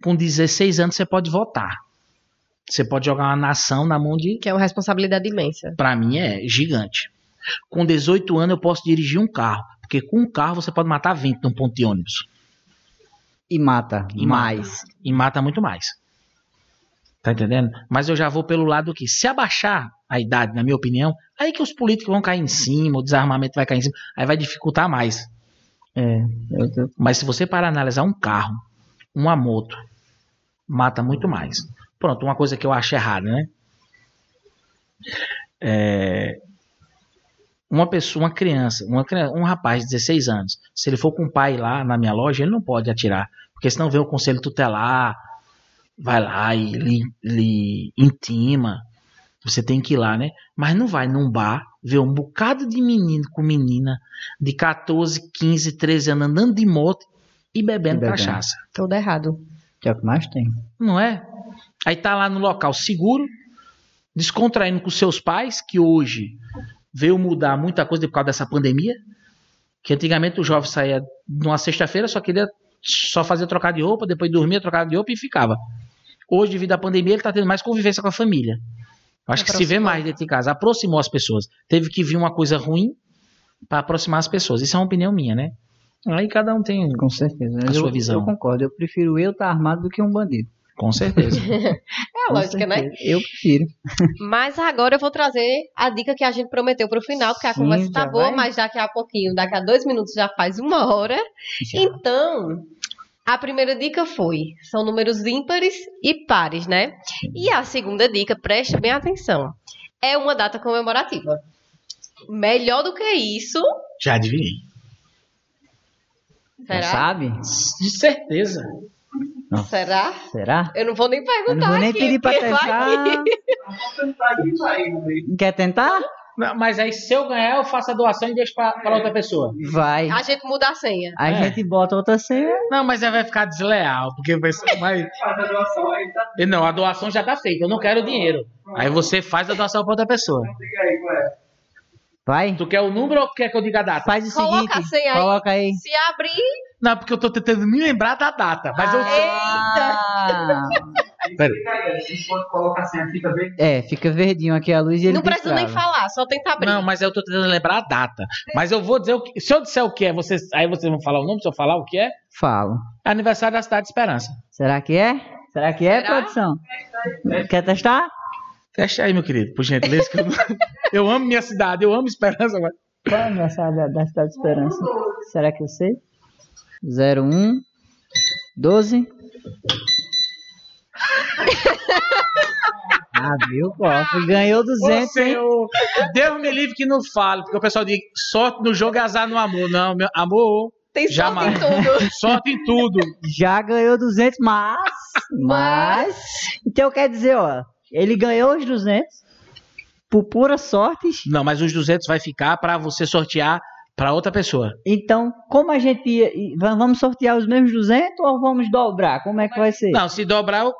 com 16 anos você pode votar. Você pode jogar uma nação na mão de. Que é uma responsabilidade imensa. Pra mim é gigante. Com 18 anos eu posso dirigir um carro. Porque com um carro você pode matar 20 num ponto de ônibus. E mata. E mais. e mata muito mais. Tá entendendo? Mas eu já vou pelo lado que, se abaixar a idade, na minha opinião, aí que os políticos vão cair em cima, o desarmamento vai cair em cima, aí vai dificultar mais. É. Eu, Mas se você parar a analisar um carro, uma moto, mata muito mais. Pronto, uma coisa que eu acho errada, né? É, uma pessoa, uma criança, uma criança, um rapaz de 16 anos, se ele for com o pai lá na minha loja, ele não pode atirar, porque senão vem o conselho tutelar, vai lá e lhe, lhe intima. Você tem que ir lá, né? Mas não vai num bar ver um bocado de menino com menina de 14, 15, 13 anos andando de moto e bebendo, E bebendo. cachaça. Tudo errado. que é o que mais tem. Não é? Aí tá lá no local seguro, descontraindo com seus pais, que hoje veio mudar muita coisa por causa dessa pandemia. Que antigamente o jovem saía numa sexta-feira, só queria só fazer trocar de roupa, depois dormia, trocar de roupa e ficava. Hoje, devido à pandemia, ele tá tendo mais convivência com a família. Eu Acho que se vê mais dentro de casa, aproximou as pessoas. Teve que vir uma coisa ruim para aproximar as pessoas. Isso é uma opinião minha, né? Aí cada um tem, Com certeza. A eu, sua visão. Eu concordo. Eu prefiro eu estar armado do que um bandido. Com certeza. É a lógica, né? Eu prefiro. Mas agora eu vou trazer a dica que a gente prometeu pro final, porque a Sim, conversa tá já boa, vai? mas daqui a pouquinho, daqui a dois minutos já faz uma hora. Já. Então, a primeira dica foi: são números ímpares e pares, né? E a segunda dica, preste bem atenção, é uma data comemorativa. Melhor do que isso, Já adivinhei. Será? sabe? De certeza. Será? Será? Eu não vou nem Eu perguntar. não vou nem aqui, pedir pra porque vai testar. que- Quer tentar? Não, Mas aí, se eu ganhar, eu faço a doação e deixo pra, pra outra pessoa. Vai. A gente muda a senha. A É. gente bota outra senha. Não, mas aí vai ficar desleal, porque vai ser. Vai... E Não, a doação já tá feita, eu não quero o dinheiro. Aí você faz a doação pra outra pessoa. Vai. Tu quer o número ou quer que eu diga a data? Faz o Coloca seguinte. a senha aí. Coloca aí. Se abrir, Não, porque eu tô tentando me lembrar da data. Mas eu sei. Ah, Pera. Vocês podem colocar assim, a fita verde. é, fica verdinho aqui a luz e ele não precisa nem falar, só tenta abrir. Não, mas eu tô tentando lembrar a data. Mas eu vou dizer o que. Se eu disser o que é, vocês, aí vocês vão falar o nome, se eu falar o que é. Falo. É aniversário da Cidade de Esperança. Será que é? Será que é, Será? produção? Quer testar? Fecha aí, meu querido, por gentileza. que eu, eu amo minha cidade, eu amo Esperança. Mas... Qual é o aniversário da, da Cidade de Esperança? Será que eu sei? 01 12 Ah, viu, Coffee? Ganhou Ô, 200, hein? Deus me livre que não fale, porque o pessoal diz sorte no jogo e azar no amor. Não, meu amor, Tem sorte Jamais. em tudo. sorte em tudo. Já ganhou 200, mas... Mas... Então quer dizer, ó, ele ganhou os 200 por pura sorte. Não, mas os 200 vai ficar pra você sortear pra outra pessoa. Então, como a gente ia... va- Vamos sortear os mesmos 200 ou vamos dobrar? Como é que vai ser? Não, se dobrar, eu-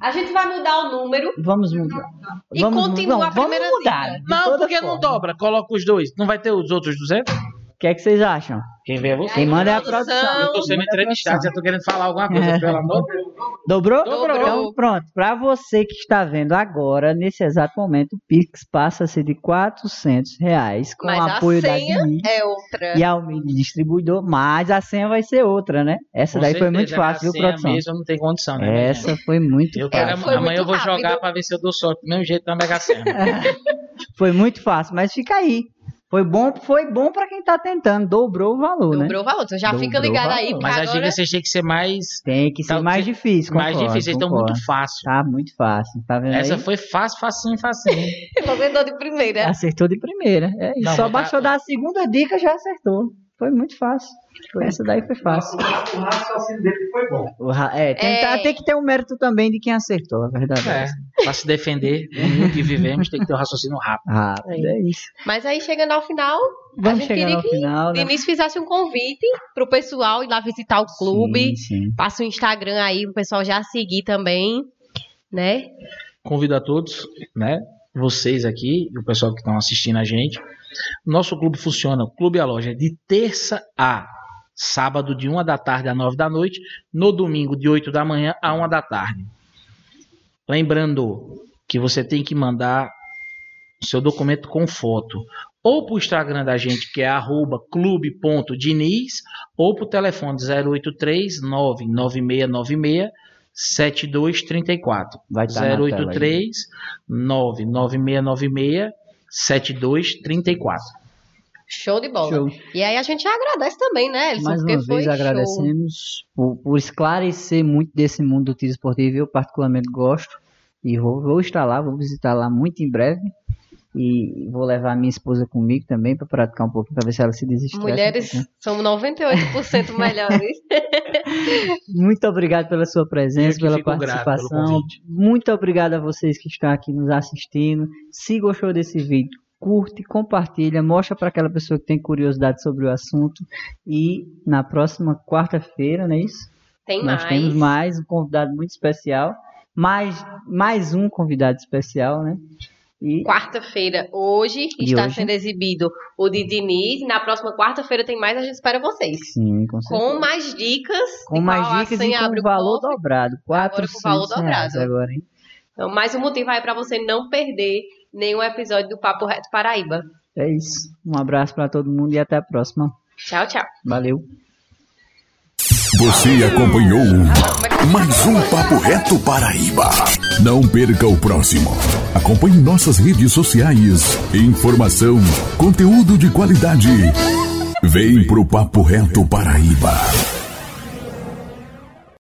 A gente vai mudar o número. Vamos mudar. E vamos, continua não, a primeira vamos mudar. não, porque não forma. dobra. Coloca os dois. Não vai ter os outros 200? O que é que vocês acham? Quem vê é você. Quem manda é a produção. Eu tô sendo a entrevistado, já tô querendo falar alguma coisa, É. pelo amor de Deus. Dobrou? Dobrou. Então, pronto. Para você que está vendo agora, nesse exato momento, o Pix passa a ser de 400 reais com Mas o a apoio da senha é outra. e ao Mini Distribuidor, mas a senha vai ser outra, né? Essa Com daí foi certeza, muito fácil, viu, produção? mesmo não tem condição, né? Essa foi muito Eu quero, fácil. Foi amanhã eu vou jogar rápido. pra ver se eu dou sorte do mesmo jeito na Mega Sena. Foi muito fácil, mas fica aí. Foi bom, foi bom para quem tá tentando, dobrou o valor, né? Dobrou o valor. Então já Dobrou fica ligado aí, Mas as agora... dicas vocês têm que ser mais, Tem que ser Tá, mais difícil, mais concordo, difíceis, estão concordo. muito fácil. Tá muito fácil, tá vendo Essa aí? foi fácil, facinho, facinho. Você deu de primeira. Acertou de primeira. É, isso. Não, Só dar- baixou dar a segunda dica já acertou. Foi muito fácil. Essa daí foi fácil. O raciocínio dele foi bom. O ra- é, tem, É. tá- tem que ter um mérito também de quem acertou, a verdade. É, pra se defender do mundo que vivemos, tem que ter um raciocínio rápido. Rápido, é isso. Mas aí, chegando ao final, Vamos gente chegar queria no que final, né? Denise fizesse um convite pro pessoal ir lá visitar o clube. Sim, sim. Passa o Instagram aí, o pessoal já seguir também, né? Convido a todos, né? Vocês aqui e o pessoal que estão assistindo a gente. Nosso clube funciona, o Clube A Loja, de terça a sábado, de uma da tarde a nove da noite, no domingo, de 8 da manhã a uma da tarde. Lembrando que você tem que mandar seu documento com foto ou para o Instagram da gente, que é arroba clube.diniz, ou para o telefone 083 99696 7234. Vai estar na tela aí. 083 99696 7234. Show de bola. Show. E aí a gente agradece também, né, Elson? Mais uma foi vez show. agradecemos por, por esclarecer muito desse mundo do tiro esportivo. Eu particularmente gosto e vou, vou estar lá, vou visitar lá muito em breve. E vou levar minha esposa comigo também para praticar um pouquinho, para ver se ela se desestressa. um Mulheres pouquinho. somos 98% melhores. Muito obrigado pela sua presença, pela participação. Muito obrigado a vocês que estão aqui nos assistindo. Se gostou desse vídeo, curte, compartilha, mostra para aquela pessoa que tem curiosidade sobre o assunto. E na próxima quarta-feira, não é isso? Tem Nós mais. temos mais um convidado muito especial. Mais, mais um convidado especial, né? E Quarta-feira, hoje, E está hoje? sendo exibido o de Diniz. Na próxima quarta-feira tem mais, a gente espera vocês. sim, com certeza. Com mais dicas. Com mais dicas e com o valor dobrado. Quatro com valor dobrado. agora, hein? Então, mais um motivo aí para você não perder nenhum episódio do Papo Reto Paraíba. É isso. Um abraço para todo mundo e até a próxima. Tchau, tchau. Valeu. Você acompanhou mais um Papo Reto Paraíba. Não perca o próximo. Acompanhe nossas redes sociais. Informação, conteúdo de qualidade. Vem pro Papo Reto Paraíba.